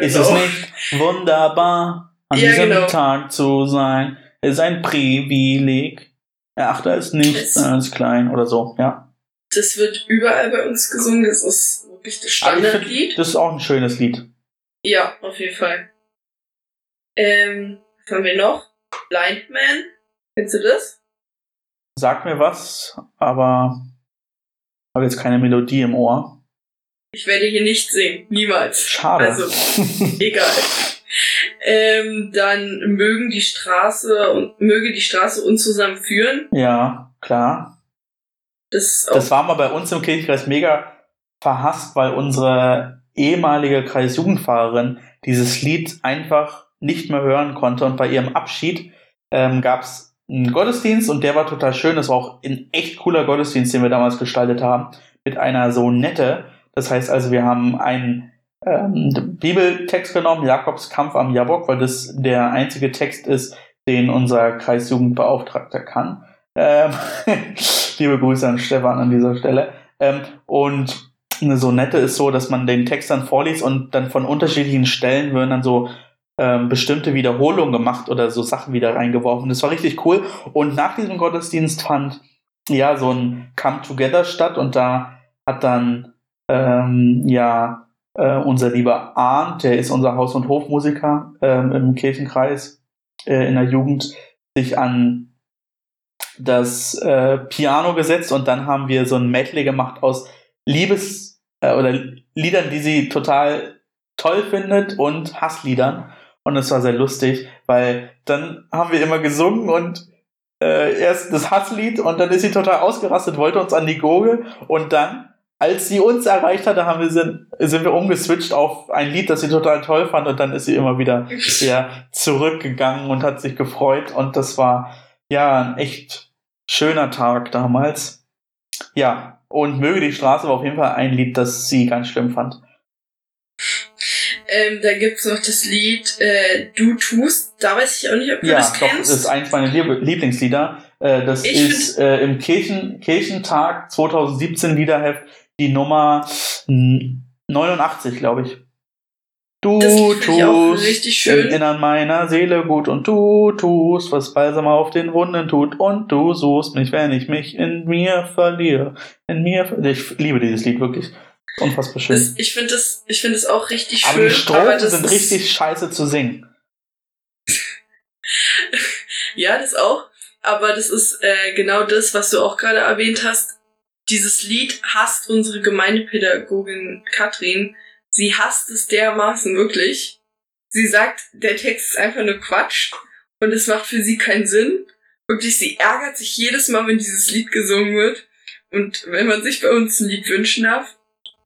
Ist know. es nicht wunderbar, an ja, diesem genau. Tag zu sein? Ist ein Privileg. Erachte es nicht als klein oder so, ja. Das wird überall bei uns gesungen. Das ist wirklich das Standardlied. Das ist auch ein schönes Lied. Ja, auf jeden Fall. Ähm, was haben wir noch? Blind Man. Kennst du das? Sag mir was, aber habe jetzt keine Melodie im Ohr. Ich werde hier nicht singen. Niemals. Schade. Also, egal. ähm, dann mögen die Straße und möge die Straße uns zusammen führen. Ja, klar. Das, das war mal bei uns im Kirchenkreis mega verhasst, weil unsere ehemalige Kreisjugendfahrerin dieses Lied einfach nicht mehr hören konnte und bei ihrem Abschied ähm, gab es einen Gottesdienst und der war total schön. Das war auch ein echt cooler Gottesdienst, den wir damals gestaltet haben, mit einer so nette das heißt also, wir haben einen ähm, Bibeltext genommen, Jakobs Kampf am Jabok, weil das der einzige Text ist, den unser Kreisjugendbeauftragter kann. Ähm, liebe Grüße an Stefan an dieser Stelle. Ähm, und eine Sonette ist so, dass man den Text dann vorliest und dann von unterschiedlichen Stellen würden dann so ähm, bestimmte Wiederholungen gemacht oder so Sachen wieder reingeworfen. Das war richtig cool. Und nach diesem Gottesdienst fand ja so ein Come Together statt und da hat dann ähm, ja äh, unser lieber Arndt, der ist unser Haus- und Hofmusiker ähm, im Kirchenkreis äh, in der Jugend, sich an das äh, Piano gesetzt und dann haben wir so ein Medley gemacht aus Liebes- äh, oder Liedern, die sie total toll findet und Hassliedern. Und es war sehr lustig, weil dann haben wir immer gesungen und äh, erst das Hasslied und dann ist sie total ausgerastet, wollte uns an die Gurgel und dann als sie uns erreicht hatte, haben wir sind, sind wir umgeswitcht auf ein Lied, das sie total toll fand und dann ist sie immer wieder ja, zurückgegangen und hat sich gefreut und das war ja ein echt schöner Tag damals. Ja, und möge die Straße war auf jeden Fall ein Lied, das sie ganz schlimm fand. Ähm, da gibt's noch das Lied äh, Du tust. Da weiß ich auch nicht, ob du ja, das kennst. Ja, das ist eins meiner Lieblingslieder. Äh, das ich ist äh, im Kirchen, Kirchentag 2017 Liederheft die Nummer 89, glaube ich. Du tust im Innern meiner Seele gut und du tust, was Balsam auf den Wunden tut und du suchst mich, wenn ich mich in mir verliere. In mir, ich liebe dieses Lied wirklich. Unfassbar schön. Das, ich finde es ich finde es auch richtig schön. Aber die Strophen sind richtig scheiße zu singen. ja, das auch. Aber das ist äh, genau das, was du auch gerade erwähnt hast dieses Lied hasst unsere Gemeindepädagogin Katrin. Sie hasst es dermaßen wirklich. Sie sagt, der Text ist einfach nur Quatsch und es macht für sie keinen Sinn. Wirklich, sie ärgert sich jedes Mal, wenn dieses Lied gesungen wird. Und wenn man sich bei uns ein Lied wünschen darf,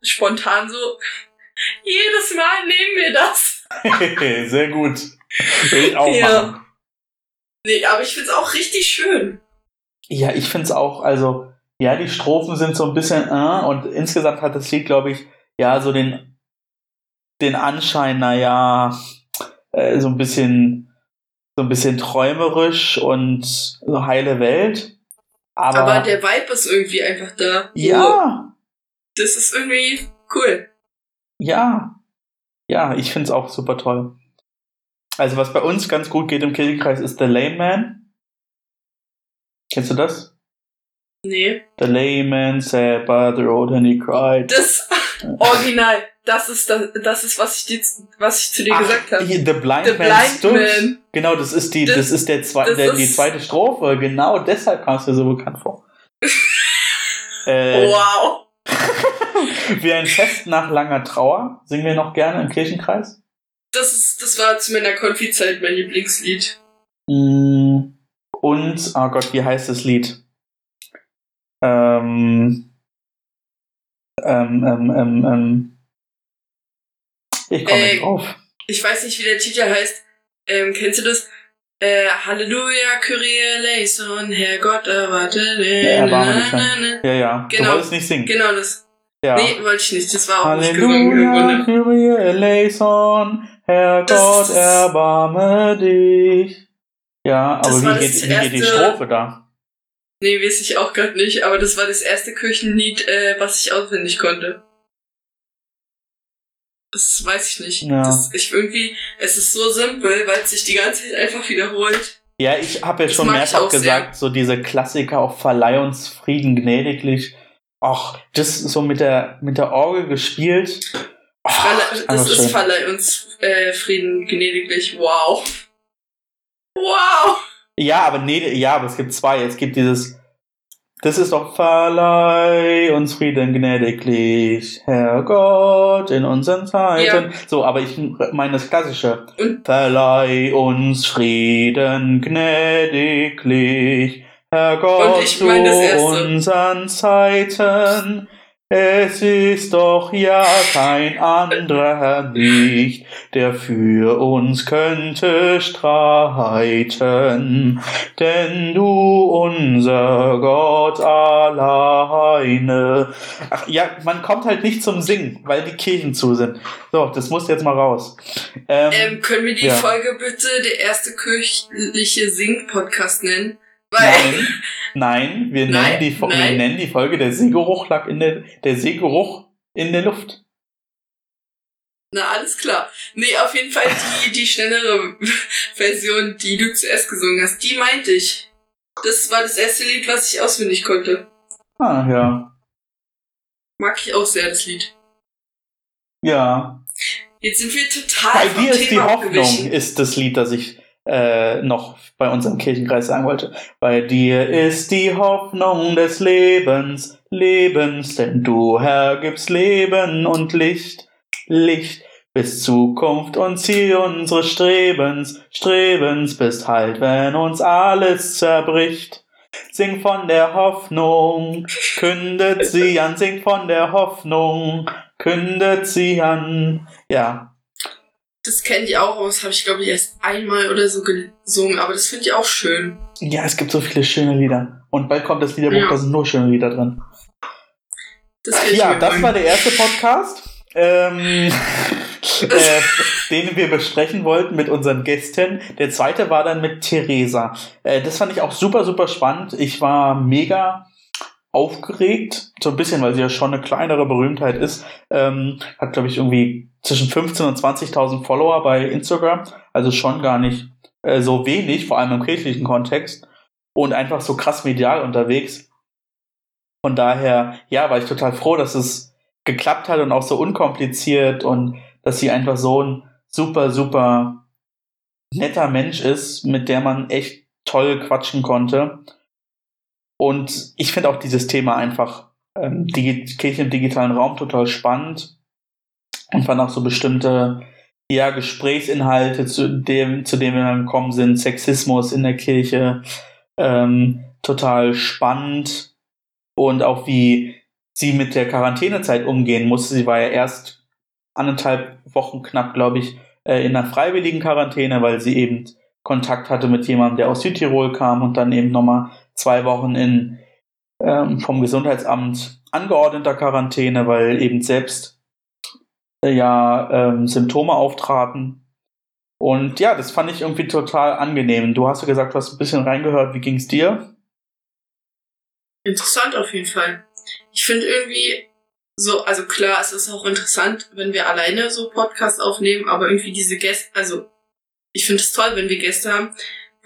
spontan so, jedes Mal nehmen wir das. Sehr gut. Will ich auch ja. machen. Nee, aber ich find's auch richtig schön. Ja, ich find's auch, also, ja, die Strophen sind so ein bisschen äh, und insgesamt hat das Lied, glaube ich, ja, so den, den Anschein, naja, äh, so ein bisschen, so ein bisschen träumerisch und so heile Welt. Aber, Aber der Vibe ist irgendwie einfach da. Ja. Das ist irgendwie cool. Ja. Ja, ich find's auch super toll. Also, was bei uns ganz gut geht im Kirchenkreis ist The Lame Man. Kennst du das? Nee. The layman sat by the road and he cried. Das Original. Das ist das, das ist was ich dir, was ich zu dir Ach, gesagt habe. The Blind The Man Blind stood. Man. Genau, das ist die, das, Das- ist der zwei, das der, die zweite Strophe. Genau, deshalb kam es mir so bekannt vor. äh, Wow. Wie ein Fest nach langer Trauer singen wir noch gerne im Kirchenkreis. Das ist, das war zu meiner Konfizeit mein Lieblingslied. Mm, Und, oh Gott, wie heißt das Lied? Ähm, ähm, ähm, ähm, ähm. Ich komme Äh, nicht drauf. Ich weiß nicht, wie der Titel heißt. Ähm, kennst du das? Äh, Halleluja, Kyrie eleison, Herrgott erwarte. erbarme dich, Ja, ja. Du genau. wolltest nicht singen. Genau das. Ja. Nee, wollte ich nicht. Das war auch nicht Halleluja, Grunde. Kyrie eleison, Herr Das Gott, ist- erbarme dich. Ja, aber wie geht, wie geht die Strophe da? Nee, weiß ich auch gerade nicht, aber das war das erste Kirchenlied, äh, was ich auswendig konnte. Das weiß ich nicht. Ja. Das, ich irgendwie, es ist so simpel, weil es sich die ganze Zeit einfach wiederholt. Ja, ich habe ja Das schon mehrfach auch sehr. gesagt, so diese Klassiker auch Verleih uns Frieden gnädiglich. Ach, das so mit der, mit der Orgel gespielt. Ach, Verle das ist schön. Verleih uns äh, Frieden gnädiglich. Wow. Wow. Ja, aber nee, ja, aber es gibt zwei. Es gibt dieses, das ist doch Verleih uns Frieden gnädiglich, Herr Gott, in unseren Zeiten. So, aber ich meine das Klassische. Und- Verleih uns Frieden gnädiglich, Herr Gott, zu Erste. unseren Zeiten. Es ist doch ja kein anderer nicht, der für uns könnte streiten. Denn du, unser Gott alleine. Ach ja, man kommt halt nicht zum Singen, weil die Kirchen zu sind. So, das muss jetzt mal raus. Ähm, Ähm, können wir die Ja. Folge bitte der erste kirchliche Sing-Podcast nennen? Nein, nein, wir, Nein, nennen die, Fo- wir nein. nennen die Folge der Seegeruch lag in der, der Seegeruch in der Luft. na alles klar. Nee, auf jeden Fall die, die schnellere Version, die du zuerst gesungen hast, die meinte ich. Das war das erste Lied, was ich auswendig konnte. Ah, ja. Mag ich auch sehr, das Lied. Ja. Jetzt sind wir total Bei dir ist die Hoffnung, abgewichen. ist das Lied, das ich äh, noch bei unserem Kirchenkreis sagen wollte. Bei dir ist die Hoffnung des Lebens, Lebens, denn du, Herr, gibst Leben und Licht, Licht, bis Zukunft und Ziel unseres Strebens, Strebens, bist halt, wenn uns alles zerbricht. Sing von der Hoffnung, kündet sie an, sing von der Hoffnung, kündet sie an. Ja, Das kennt ihr auch, das habe ich, glaube ich, erst einmal oder so gesungen, aber das finde ich auch schön. Ja, es gibt so viele schöne Lieder. Und bald kommt das Liederbuch, Ja. da sind nur schöne Lieder drin. Das Ja, das war der erste Podcast, ähm, äh, den wir besprechen wollten mit unseren Gästen. Der zweite war dann mit Theresa. Äh, das fand ich auch super, super spannend. Ich war mega aufgeregt, so ein bisschen, weil sie ja schon eine kleinere Berühmtheit ist. Ähm, hat, glaube ich, irgendwie zwischen 15.000 und 20.000 Follower bei Instagram. Also schon gar nicht äh, so wenig, vor allem im kirchlichen Kontext. Und einfach so krass medial unterwegs. Von daher, ja, war ich total froh, dass es geklappt hat und auch so unkompliziert und dass sie einfach so ein super, super netter Mensch ist, mit der man echt toll quatschen konnte. Und ich finde auch dieses Thema einfach ähm, die Kirche im digitalen Raum total spannend und fand auch so bestimmte ja, Gesprächsinhalte, zu dem, zu denen wir dann gekommen sind, Sexismus in der Kirche, ähm, total spannend und auch wie sie mit der Quarantänezeit umgehen musste. Sie war ja erst anderthalb Wochen knapp, glaube ich, äh, in einer freiwilligen Quarantäne, weil sie eben Kontakt hatte mit jemandem, der aus Südtirol kam und dann eben nochmal zwei Wochen in ähm, vom Gesundheitsamt angeordneter Quarantäne, weil eben selbst äh, ja ähm, Symptome auftraten. Und ja, das fand ich irgendwie total angenehm. Du hast ja gesagt, du hast ein bisschen reingehört. Wie ging's dir? Interessant auf jeden Fall. Ich finde irgendwie so, also klar, es ist auch interessant, wenn wir alleine so Podcasts aufnehmen, aber irgendwie diese Gäste, also ich finde es toll, wenn wir Gäste haben,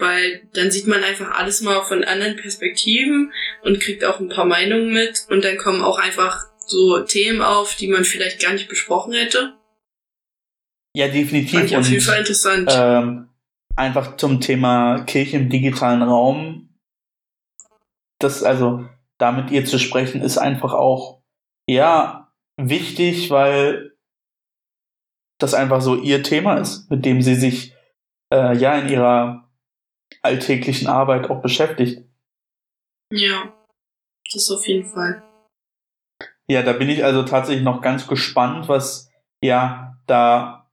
weil dann sieht man einfach alles mal von anderen Perspektiven und kriegt auch ein paar Meinungen mit und dann kommen auch einfach so Themen auf, die man vielleicht gar nicht besprochen hätte. Ja, definitiv. Fand ich auf jeden Fall interessant. Ähm, einfach zum Thema Kirche im digitalen Raum. Das, also, damit ihr zu sprechen, ist einfach auch, ja, wichtig, weil das einfach so ihr Thema ist, mit dem sie sich, äh, ja, in ihrer alltäglichen Arbeit auch beschäftigt. Ja, das auf jeden Fall. Ja, da bin ich also tatsächlich noch ganz gespannt, was ja da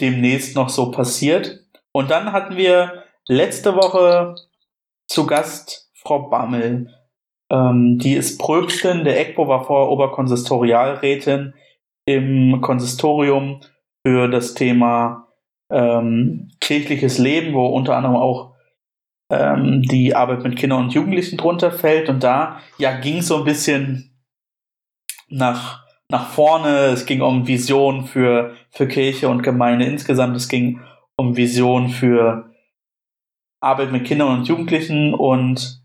demnächst noch so passiert. Und dann hatten wir letzte Woche zu Gast Frau Bammel. Ähm, die ist Pröbstin, der EGPO war vorher Oberkonsistorialrätin im Konsistorium für das Thema ähm, kirchliches Leben, wo unter anderem auch ähm, die Arbeit mit Kindern und Jugendlichen drunter fällt. Und da ja ging so ein bisschen nach, nach vorne. Es ging um Vision für, für Kirche und Gemeinde insgesamt. Es ging um Vision für Arbeit mit Kindern und Jugendlichen. Und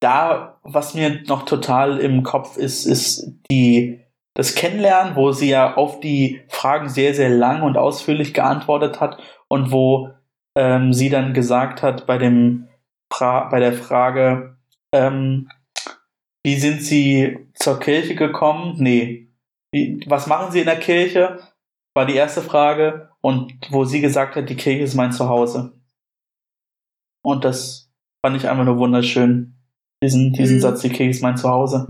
da, was mir noch total im Kopf ist, ist die, das Kennenlernen, wo sie ja auf die Fragen sehr, sehr lang und ausführlich geantwortet hat und wo ähm, sie dann gesagt hat bei dem pra bei der Frage, ähm, wie sind Sie zur Kirche gekommen? Nee. Wie, was machen Sie in der Kirche? War die erste Frage. Und wo sie gesagt hat, die Kirche ist mein Zuhause. Und das fand ich einfach nur wunderschön. Diesen, diesen mhm. Satz, die Kirche ist mein Zuhause.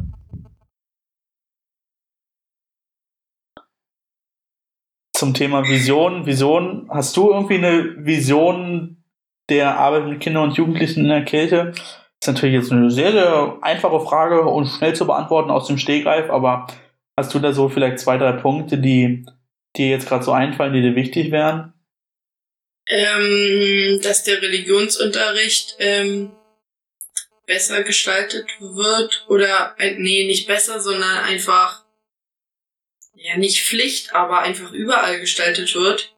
Zum Thema Vision. Vision, hast du irgendwie eine Vision der Arbeit mit Kindern und Jugendlichen in der Kirche? ist natürlich jetzt eine sehr, sehr einfache Frage und schnell zu beantworten aus dem Stehgreif, aber hast du da so vielleicht zwei, drei Punkte, die dir jetzt gerade so einfallen, die dir wichtig wären? Ähm, dass der Religionsunterricht ähm, besser gestaltet wird oder äh, nee, nicht besser, sondern einfach ja nicht Pflicht, aber einfach überall gestaltet wird.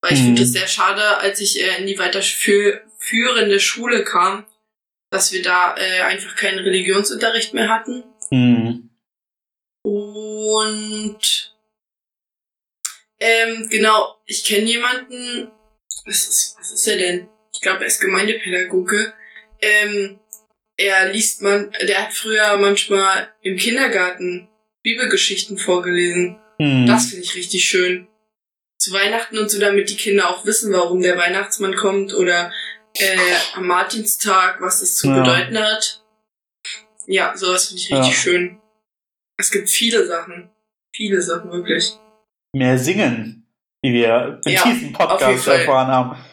Weil ich mhm. finde es sehr schade, als ich äh, in die weiterführende Schule kam, dass wir da äh, einfach keinen Religionsunterricht mehr hatten. Mhm. Und ähm, genau, ich kenne jemanden, was ist, was ist er denn? Ich glaube, er ist Gemeindepädagoge. Ähm, er liest man, der hat früher manchmal im Kindergarten Bibelgeschichten vorgelesen. Mhm. Das finde ich richtig schön. Zu Weihnachten und so, damit die Kinder auch wissen, warum der Weihnachtsmann kommt oder äh, am Martinstag, was das zu ja. bedeuten hat. Ja, sowas finde ich richtig ja. schön. Es gibt viele Sachen. Viele Sachen, wirklich. Mehr singen, wie wir in ja, diesem Podcast erfahren haben.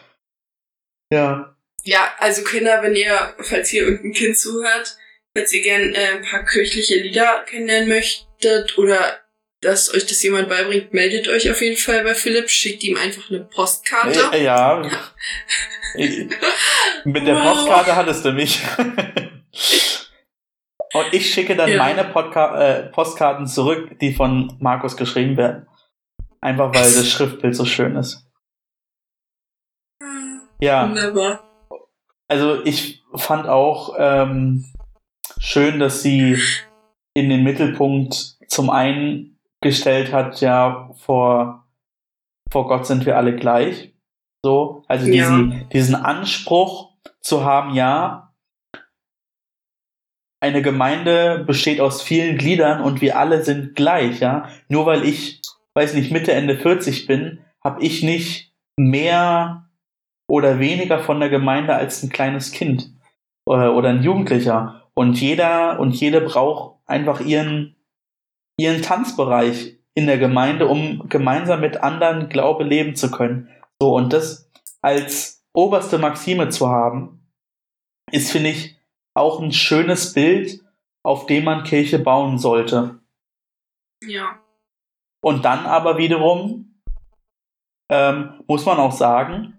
Ja. Ja, also Kinder, wenn ihr, falls ihr irgendein Kind zuhört, falls ihr gern äh, ein paar kirchliche Lieder kennenlernen möchtet oder dass euch das jemand beibringt, meldet euch auf jeden Fall bei Philipp, schickt ihm einfach eine Postkarte. Äh, ja. Mit der Postkarte hattest du mich. Und ich schicke dann ja. meine Podca äh, Postkarten zurück, die von Markus geschrieben werden. Einfach weil das Schriftbild so schön ist. Ja. Wunderbar. Also ich fand auch ähm, schön, dass sie in den Mittelpunkt zum einen gestellt hat, ja, vor, vor Gott sind wir alle gleich. So, also diesen, ja. diesen Anspruch zu haben, ja, eine Gemeinde besteht aus vielen Gliedern und wir alle sind gleich, ja. Nur weil ich, weiß nicht, Mitte, Ende 40 bin, habe ich nicht mehr oder weniger von der Gemeinde als ein kleines Kind oder, oder ein Jugendlicher. Und jeder und jede braucht einfach ihren, ihren Tanzbereich in der Gemeinde, um gemeinsam mit anderen Glaube leben zu können. So, und das als oberste Maxime zu haben, ist, finde ich, auch ein schönes Bild, auf dem man Kirche bauen sollte. Ja. Und dann aber wiederum ähm, muss man auch sagen,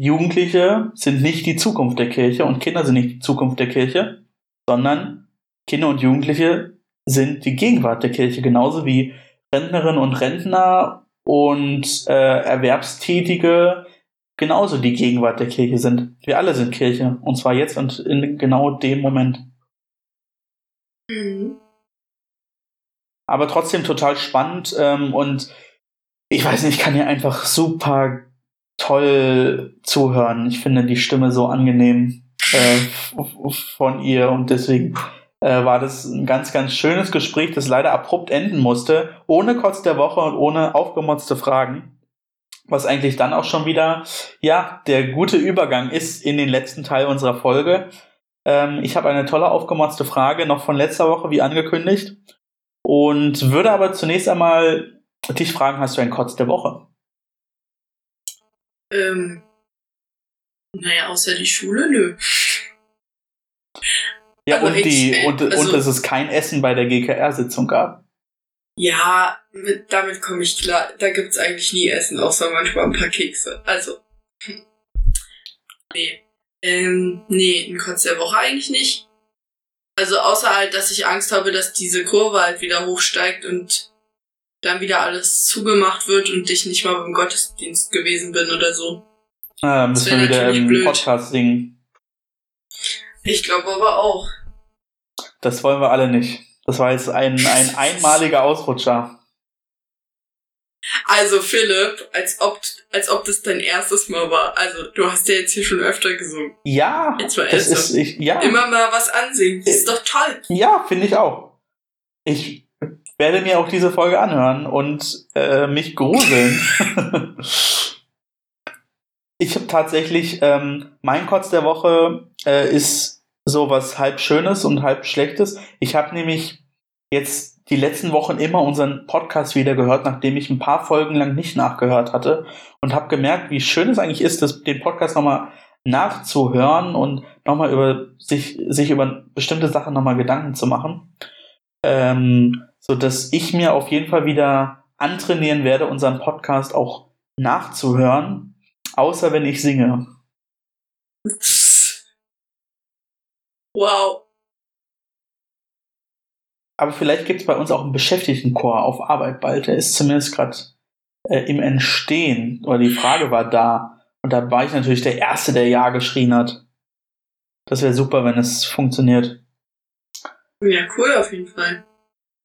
Jugendliche sind nicht die Zukunft der Kirche und Kinder sind nicht die Zukunft der Kirche, sondern Kinder und Jugendliche sind die Gegenwart der Kirche, genauso wie Rentnerinnen und Rentner und äh, Erwerbstätige genauso die Gegenwart der Kirche sind. Wir alle sind Kirche. Und zwar jetzt und in genau dem Moment. Mhm. Aber trotzdem total spannend ähm, und ich weiß nicht, ich kann hier einfach super toll zuhören. Ich finde die Stimme so angenehm äh, von ihr und deswegen äh, war das ein ganz, ganz schönes Gespräch, das leider abrupt enden musste, ohne Kotz der Woche und ohne aufgemotzte Fragen. Was eigentlich dann auch schon wieder, ja, der gute Übergang ist in den letzten Teil unserer Folge. Ähm, ich habe eine tolle aufgemotzte Frage noch von letzter Woche, wie angekündigt. Und würde aber zunächst einmal dich fragen, hast du einen Kotz der Woche? Ähm, naja, außer die Schule, nö. Ja, und, die, äh, und, also, und dass es kein Essen bei der GKR-Sitzung gab. Ja, mit, damit komme ich klar. Da gibt es eigentlich nie Essen, außer manchmal ein paar Kekse. Also. Nee. Ähm, nee, ein Kotz der Woche eigentlich nicht. Also außer halt, dass ich Angst habe, dass diese Kurve halt wieder hochsteigt und dann wieder alles zugemacht wird und ich nicht mal beim Gottesdienst gewesen bin oder so. Ah, müssen wir wieder im blöd. Podcast singen. Ich glaube aber auch. Das wollen wir alle nicht. Das war jetzt ein, ein einmaliger Ausrutscher. Also Philipp, als ob, als ob das dein erstes Mal war. Also du hast ja jetzt hier schon öfter gesungen. Ja, jetzt war das ist, ich, ja. Immer mal was ansingen. Das ist doch toll. Ja, finde ich auch. Ich werde mir auch diese Folge anhören und äh, mich gruseln. ich habe tatsächlich, ähm, mein Kotz der Woche äh, ist sowas halb Schönes und halb Schlechtes. Ich habe nämlich jetzt die letzten Wochen immer unseren Podcast wieder gehört, nachdem ich ein paar Folgen lang nicht nachgehört hatte und habe gemerkt, wie schön es eigentlich ist, das, den Podcast nochmal nachzuhören und nochmal über sich, sich über bestimmte Sachen nochmal Gedanken zu machen. Ähm, so dass ich mir auf jeden Fall wieder antrainieren werde, unseren Podcast auch nachzuhören, außer wenn ich singe. Wow. Aber vielleicht gibt es bei uns auch einen Beschäftigtenchor auf Arbeit bald. Der ist zumindest gerade äh, im Entstehen. Oder die Frage war da. Und da war ich natürlich der Erste, der Ja geschrien hat. Das wäre super, wenn es funktioniert. Ja, cool auf jeden Fall.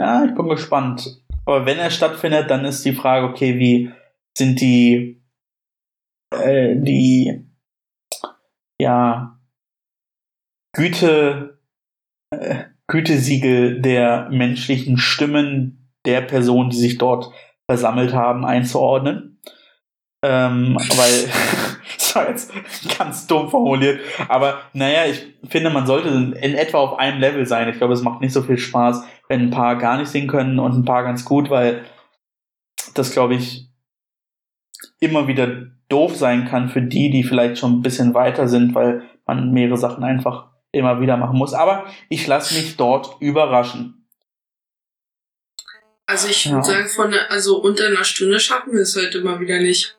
Ja, ich bin gespannt. Aber wenn er stattfindet, dann ist die Frage, okay, wie sind die, äh, die, ja, Güte, äh, Gütesiegel der menschlichen Stimmen der Personen, die sich dort versammelt haben, einzuordnen. Ähm, weil, das war jetzt ganz dumm formuliert, aber naja, ich finde, man sollte in etwa auf einem Level sein. Ich glaube, es macht nicht so viel Spaß, wenn ein paar gar nicht singen können und ein paar ganz gut, weil das, glaube ich, immer wieder doof sein kann für die, die vielleicht schon ein bisschen weiter sind, weil man mehrere Sachen einfach immer wieder machen muss. Aber ich lasse mich dort überraschen. Also ich würde ja. sagen, von also unter einer Stunde schaffen wir es heute mal wieder nicht.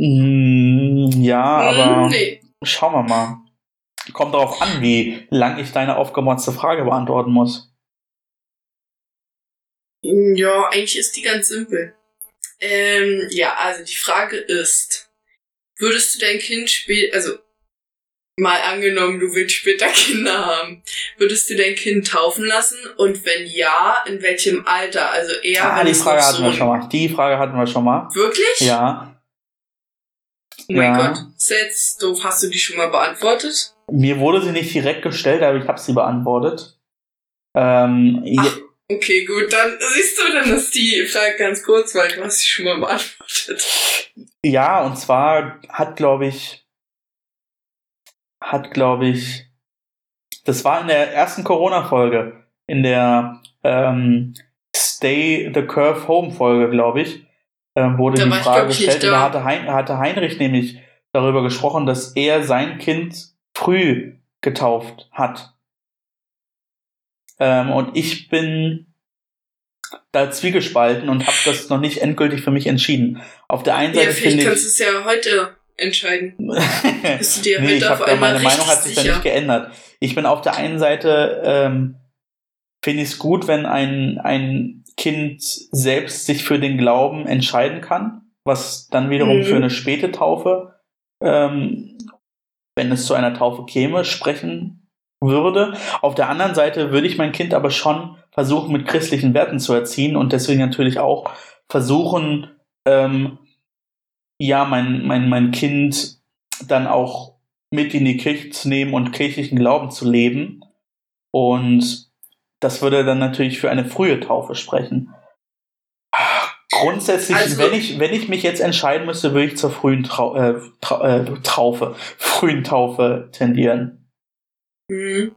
Mm, ja, aber nee. schauen wir mal. Kommt darauf an, wie lang ich deine aufgemotzte Frage beantworten muss. Ja, eigentlich ist die ganz simpel. Ähm, ja, also die Frage ist, würdest du dein Kind später, also mal angenommen, du willst später Kinder haben, würdest du dein Kind taufen lassen? Und wenn ja, in welchem Alter? Also eher. Ah, die Frage hatten so wir schon mal. Die Frage hatten wir schon mal. Wirklich? Ja. Oh mein ja. Gott, ist jetzt doof. Hast du die schon mal beantwortet? Mir wurde sie nicht direkt gestellt, aber ich habe sie beantwortet. Ähm, Ach, okay, gut, dann siehst du, dann ist die Frage ganz kurz, weil du hast sie schon mal beantwortet. Ja, und zwar hat, glaube ich, hat, glaube ich, das war in der ersten Corona-Folge, in der ähm, Stay the Curve Home Folge, glaube ich, ähm, wurde da die Frage gestellt. Da hatte, hein hatte Heinrich nämlich darüber gesprochen, dass er sein Kind früh getauft hat. Ähm, und ich bin da zwiegespalten und habe das noch nicht endgültig für mich entschieden. Auf der einen Seite ja, finde ich. kannst du es ja heute entscheiden. Bist du dir nee, ich hab, meine Meinung hat sich sicher. da nicht geändert. Ich bin auf der einen Seite, ähm, finde ich es gut, wenn ein, ein Kind selbst sich für den Glauben entscheiden kann. was dann wiederum Mhm. für eine späte Taufe, ähm, wenn es zu einer Taufe käme, sprechen würde. Auf der anderen Seite würde ich mein Kind aber schon versuchen, mit christlichen Werten zu erziehen und deswegen natürlich auch versuchen, ähm, ja, mein, mein, mein Kind dann auch mit in die Kirche zu nehmen und kirchlichen Glauben zu leben. Und das würde dann natürlich für eine frühe Taufe sprechen. Grundsätzlich, Also- wenn ich, wenn ich mich jetzt entscheiden müsste, würde ich zur frühen Trau äh, Trau äh, Traufe, frühen Taufe tendieren. Mhm.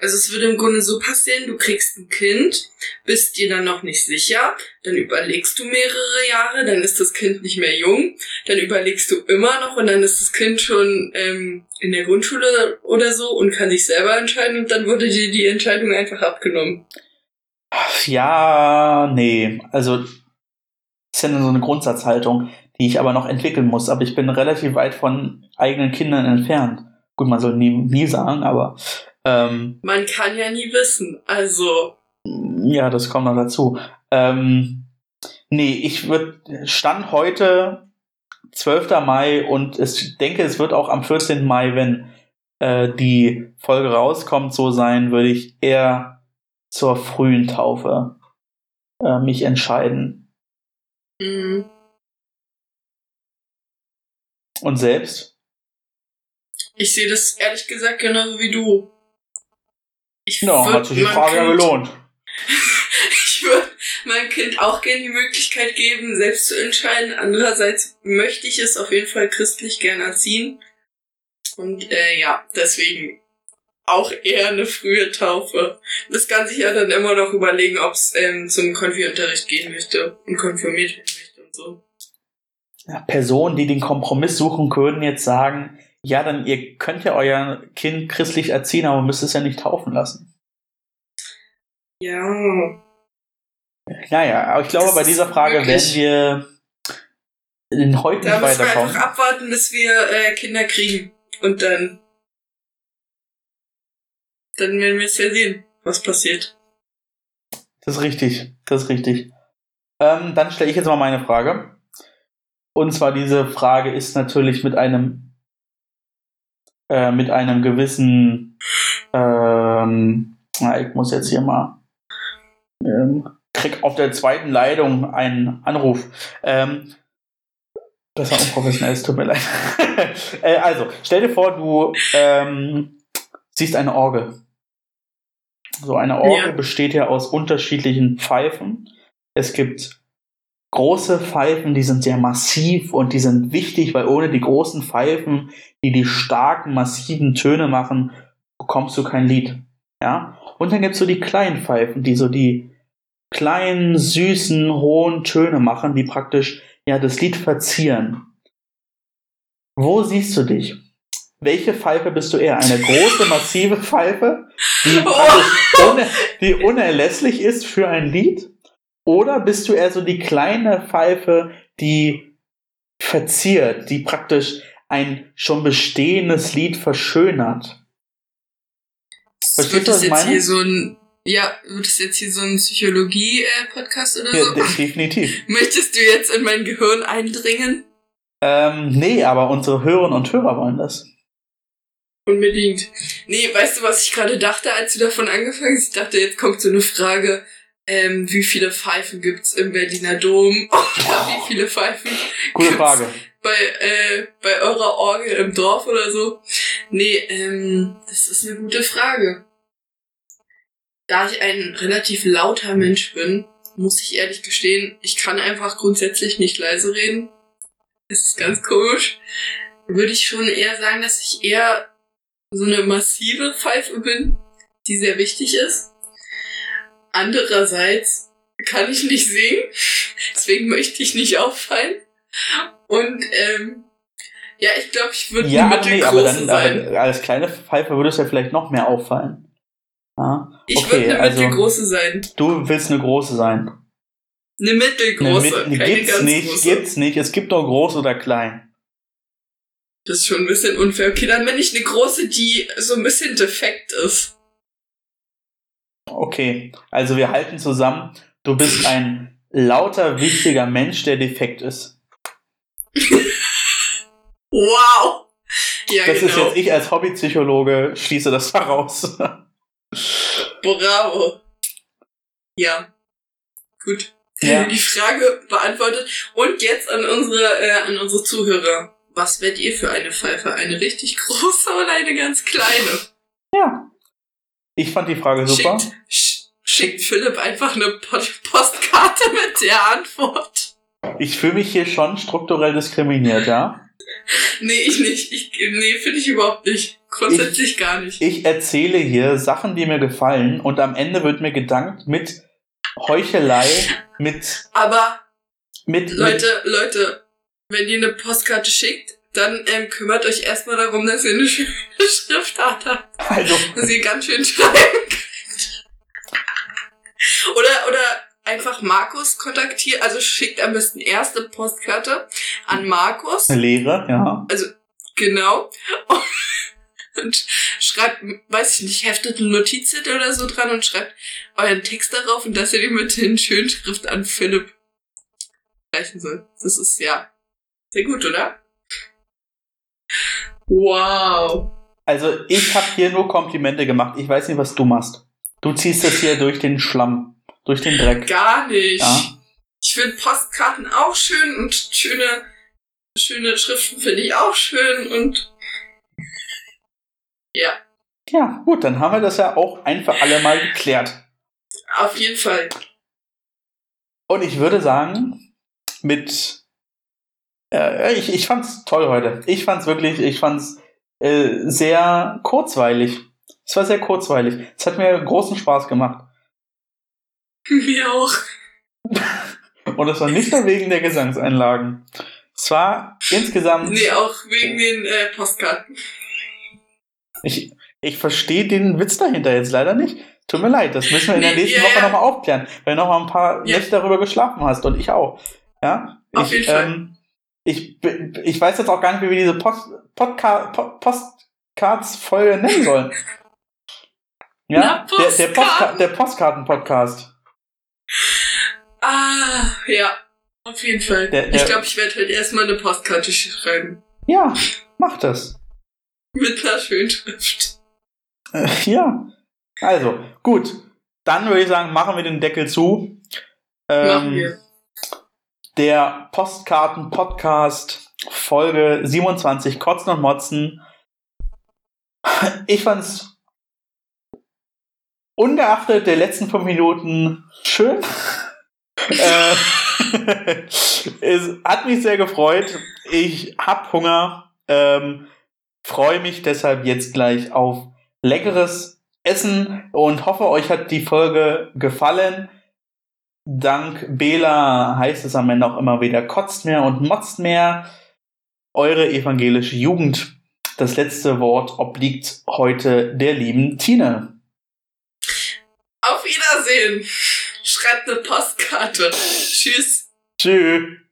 Also es würde im Grunde so passieren, du kriegst ein Kind, bist dir dann noch nicht sicher, dann überlegst du mehrere Jahre, dann ist das Kind nicht mehr jung, dann überlegst du immer noch und dann ist das Kind schon ähm, in der Grundschule oder so und kann sich selber entscheiden und dann wurde dir die Entscheidung einfach abgenommen. Ja, nee. Also, das ist ja nur so eine Grundsatzhaltung, die ich aber noch entwickeln muss. Aber ich bin relativ weit von eigenen Kindern entfernt. Gut, man soll nie, nie sagen, aber ähm, Man kann ja nie wissen. Also, ja, das kommt noch dazu. Ähm, nee, ich würde Stand heute 12. Mai und ich denke, es wird auch am 14. Mai, wenn äh, die Folge rauskommt, so sein, würde ich eher zur frühen Taufe äh, mich entscheiden. mh, Und selbst? ich sehe das ehrlich gesagt genauso wie du. Ich Ja, würd hat sich die Frage ja Kind- gelohnt. Ich würde meinem Kind auch gerne die Möglichkeit geben, selbst zu entscheiden. Andererseits möchte ich es auf jeden Fall christlich gern erziehen. Und äh, ja, deswegen auch eher eine frühe Taufe. Das kann sich ja dann immer noch überlegen, ob es ähm, zum Konfi-Unterricht gehen möchte und konfirmiert werden möchte und so. Ja, Personen, die den Kompromiss suchen, können jetzt sagen, ja, dann ihr könnt ja euer Kind christlich erziehen, aber müsst es ja nicht taufen lassen. Ja. Naja, aber ich glaube, Das bei dieser Frage wirklich- werden wir in heute Da nicht müssen wir weiterkommen. einfach abwarten, bis wir äh, Kinder kriegen. Und dann. Dann werden wir es ja sehen, was passiert. Das ist richtig, das ist richtig. Ähm, dann stelle ich jetzt mal meine Frage. Und zwar diese Frage ist natürlich mit einem äh, mit einem gewissen ähm, na, ich muss jetzt hier mal ähm, krieg auf der zweiten Leitung einen Anruf. Ähm, das war unprofessionell, es tut mir leid. äh, also, stell dir vor, du ähm, siehst eine Orgel. So eine Orgel Ja. besteht ja aus unterschiedlichen Pfeifen. Es gibt große Pfeifen, die sind sehr massiv und die sind wichtig, weil ohne die großen Pfeifen, die die starken, massiven Töne machen, bekommst du kein Lied. Ja? Und dann gibt's so die kleinen Pfeifen, die so die kleinen, süßen, hohen Töne machen, die praktisch ja das Lied verzieren. Wo siehst du dich? Welche Pfeife bist du eher? Eine große, massive Pfeife, die, praktisch une, die unerlässlich ist für ein Lied? Oder bist du eher so die kleine Pfeife, die verziert, die praktisch ein schon bestehendes Lied verschönert? Verstehst wird du, was das ich jetzt meine? hier so ein. Ja, wird das jetzt hier so ein Psychologie-Podcast oder Ja, so? de- definitiv. Möchtest du jetzt in mein Gehirn eindringen? Ähm, nee, aber unsere Hörerinnen und Hörer wollen das. Unbedingt. Nee, weißt du, was ich gerade dachte, als du davon angefangen hast? Ich dachte, jetzt kommt so eine Frage, ähm, wie viele Pfeifen gibt's im Berliner Dom? Oder wie viele Pfeifen Gute Frage. Bei, äh, bei eurer Orgel im Dorf oder so? Nee, ähm, das ist eine gute Frage. Da ich ein relativ lauter Mensch bin, muss ich ehrlich gestehen, ich kann einfach grundsätzlich nicht leise reden. Das ist ganz komisch. Würde ich schon eher sagen, dass ich eher so eine massive Pfeife bin, die sehr wichtig ist. Andererseits kann ich nicht singen, deswegen möchte ich nicht auffallen. Und ähm, ja, ich glaube, ich würde Ja, eine nee, aber dann sein. aber als kleine Pfeife würde es ja vielleicht noch mehr auffallen. Ja, Ich okay, würde eine also- mittelgroße sein. du willst eine große sein. Eine Eine mittelgroße, mit, keine gibt's nicht, große. gibt's nicht. Es gibt nur groß oder klein. Das ist schon ein bisschen unfair. Okay, dann bin ich eine große, die so ein bisschen defekt ist. Okay, also wir halten zusammen. Du bist ein lauter, wichtiger Mensch, der defekt ist. Wow. Ja, das genau. ist jetzt ich als Hobbypsychologe, schließe das daraus. Bravo. Ja. Gut. Ja. Die Frage beantwortet. Und jetzt an unsere, äh, an unsere Zuhörer. Was werdet ihr für eine Pfeife? Eine richtig große oder eine ganz kleine? Ja. Ich fand die Frage super. Schickt, sch schickt Philipp einfach eine Postkarte mit der Antwort. Ich fühle mich hier schon strukturell diskriminiert, ja? Nee, ich nicht. Ich, nee, finde ich überhaupt nicht. Grundsätzlich gar nicht. Ich erzähle hier Sachen, die mir gefallen und am Ende wird mir gedankt mit Heuchelei, mit, Aber mit, Leute, Leute, wenn ihr eine Postkarte schickt, dann ähm, kümmert euch erstmal darum, dass ihr eine schöne Schriftart habt. mit also, dass ihr ganz schön schreiben könnt. Oder, oder einfach Markus kontaktiert, also schickt am besten erste Postkarte an Markus, eine Lehre, ja. genau, und schreibt, weiß ich nicht, heftet einen Notizzettel oder so dran und schreibt euren Text darauf und dass ihr den mit den schönen Schrift an Philipp reichen soll. Das ist ja sehr gut, oder? Wow. Also ich habe hier nur Komplimente gemacht. Ich weiß nicht, was du machst. Du ziehst das hier durch den Schlamm, durch den Dreck. Gar nicht. Ja. Ich finde Postkarten auch schön und schöne, schöne Schriften finde ich auch schön und ja, Ja, gut, dann haben wir das ja auch ein für alle Mal geklärt. auf jeden Fall. Und ich würde sagen, mit äh, ich, ich fand's toll heute. Ich fand's wirklich, ich fand's äh, sehr kurzweilig. Es war sehr kurzweilig. Es hat mir großen Spaß gemacht. Mir auch. Und es war nicht nur wegen der Gesangseinlagen. Es war insgesamt. Nee, auch wegen den äh, Postkarten. Ich, ich verstehe den Witz dahinter jetzt leider nicht. Tut mir leid, das müssen wir in der Nee, nächsten ja, Woche ja. nochmal aufklären, weil du noch mal ein paar Ja. Nächte darüber geschlafen hast und ich auch. Ja? Auf ich, jeden Fall. Ähm, ich, ich weiß jetzt auch gar nicht, wie wir diese Post, Podca Postcards-Folge nennen sollen. Ja, Na, der, der, Postka Postkarten. der Postkarten-Podcast. Ah, ja. Auf jeden Fall. Der- der- ich glaube, ich werde halt erstmal eine Postkarte schreiben. Ja, mach das. Mit einer schönen Schrift. Äh, ja. Also, gut. Dann würde ich sagen, machen wir den Deckel zu. Ähm, Machen wir. Der Postkarten-Podcast, Folge 27, Kotzen und Motzen. Ich fand's ungeachtet der letzten fünf Minuten schön. äh, es hat mich sehr gefreut. Ich hab Hunger. Ähm, Freue mich deshalb jetzt gleich auf leckeres Essen und hoffe, euch hat die Folge gefallen. Dank Bela heißt es am Ende auch immer wieder, kotzt mehr und motzt mehr. Eure evangelische Jugend. Das letzte Wort obliegt heute der lieben Tine. Auf Wiedersehen. Schreibt eine Postkarte. Tschüss. Tschüss.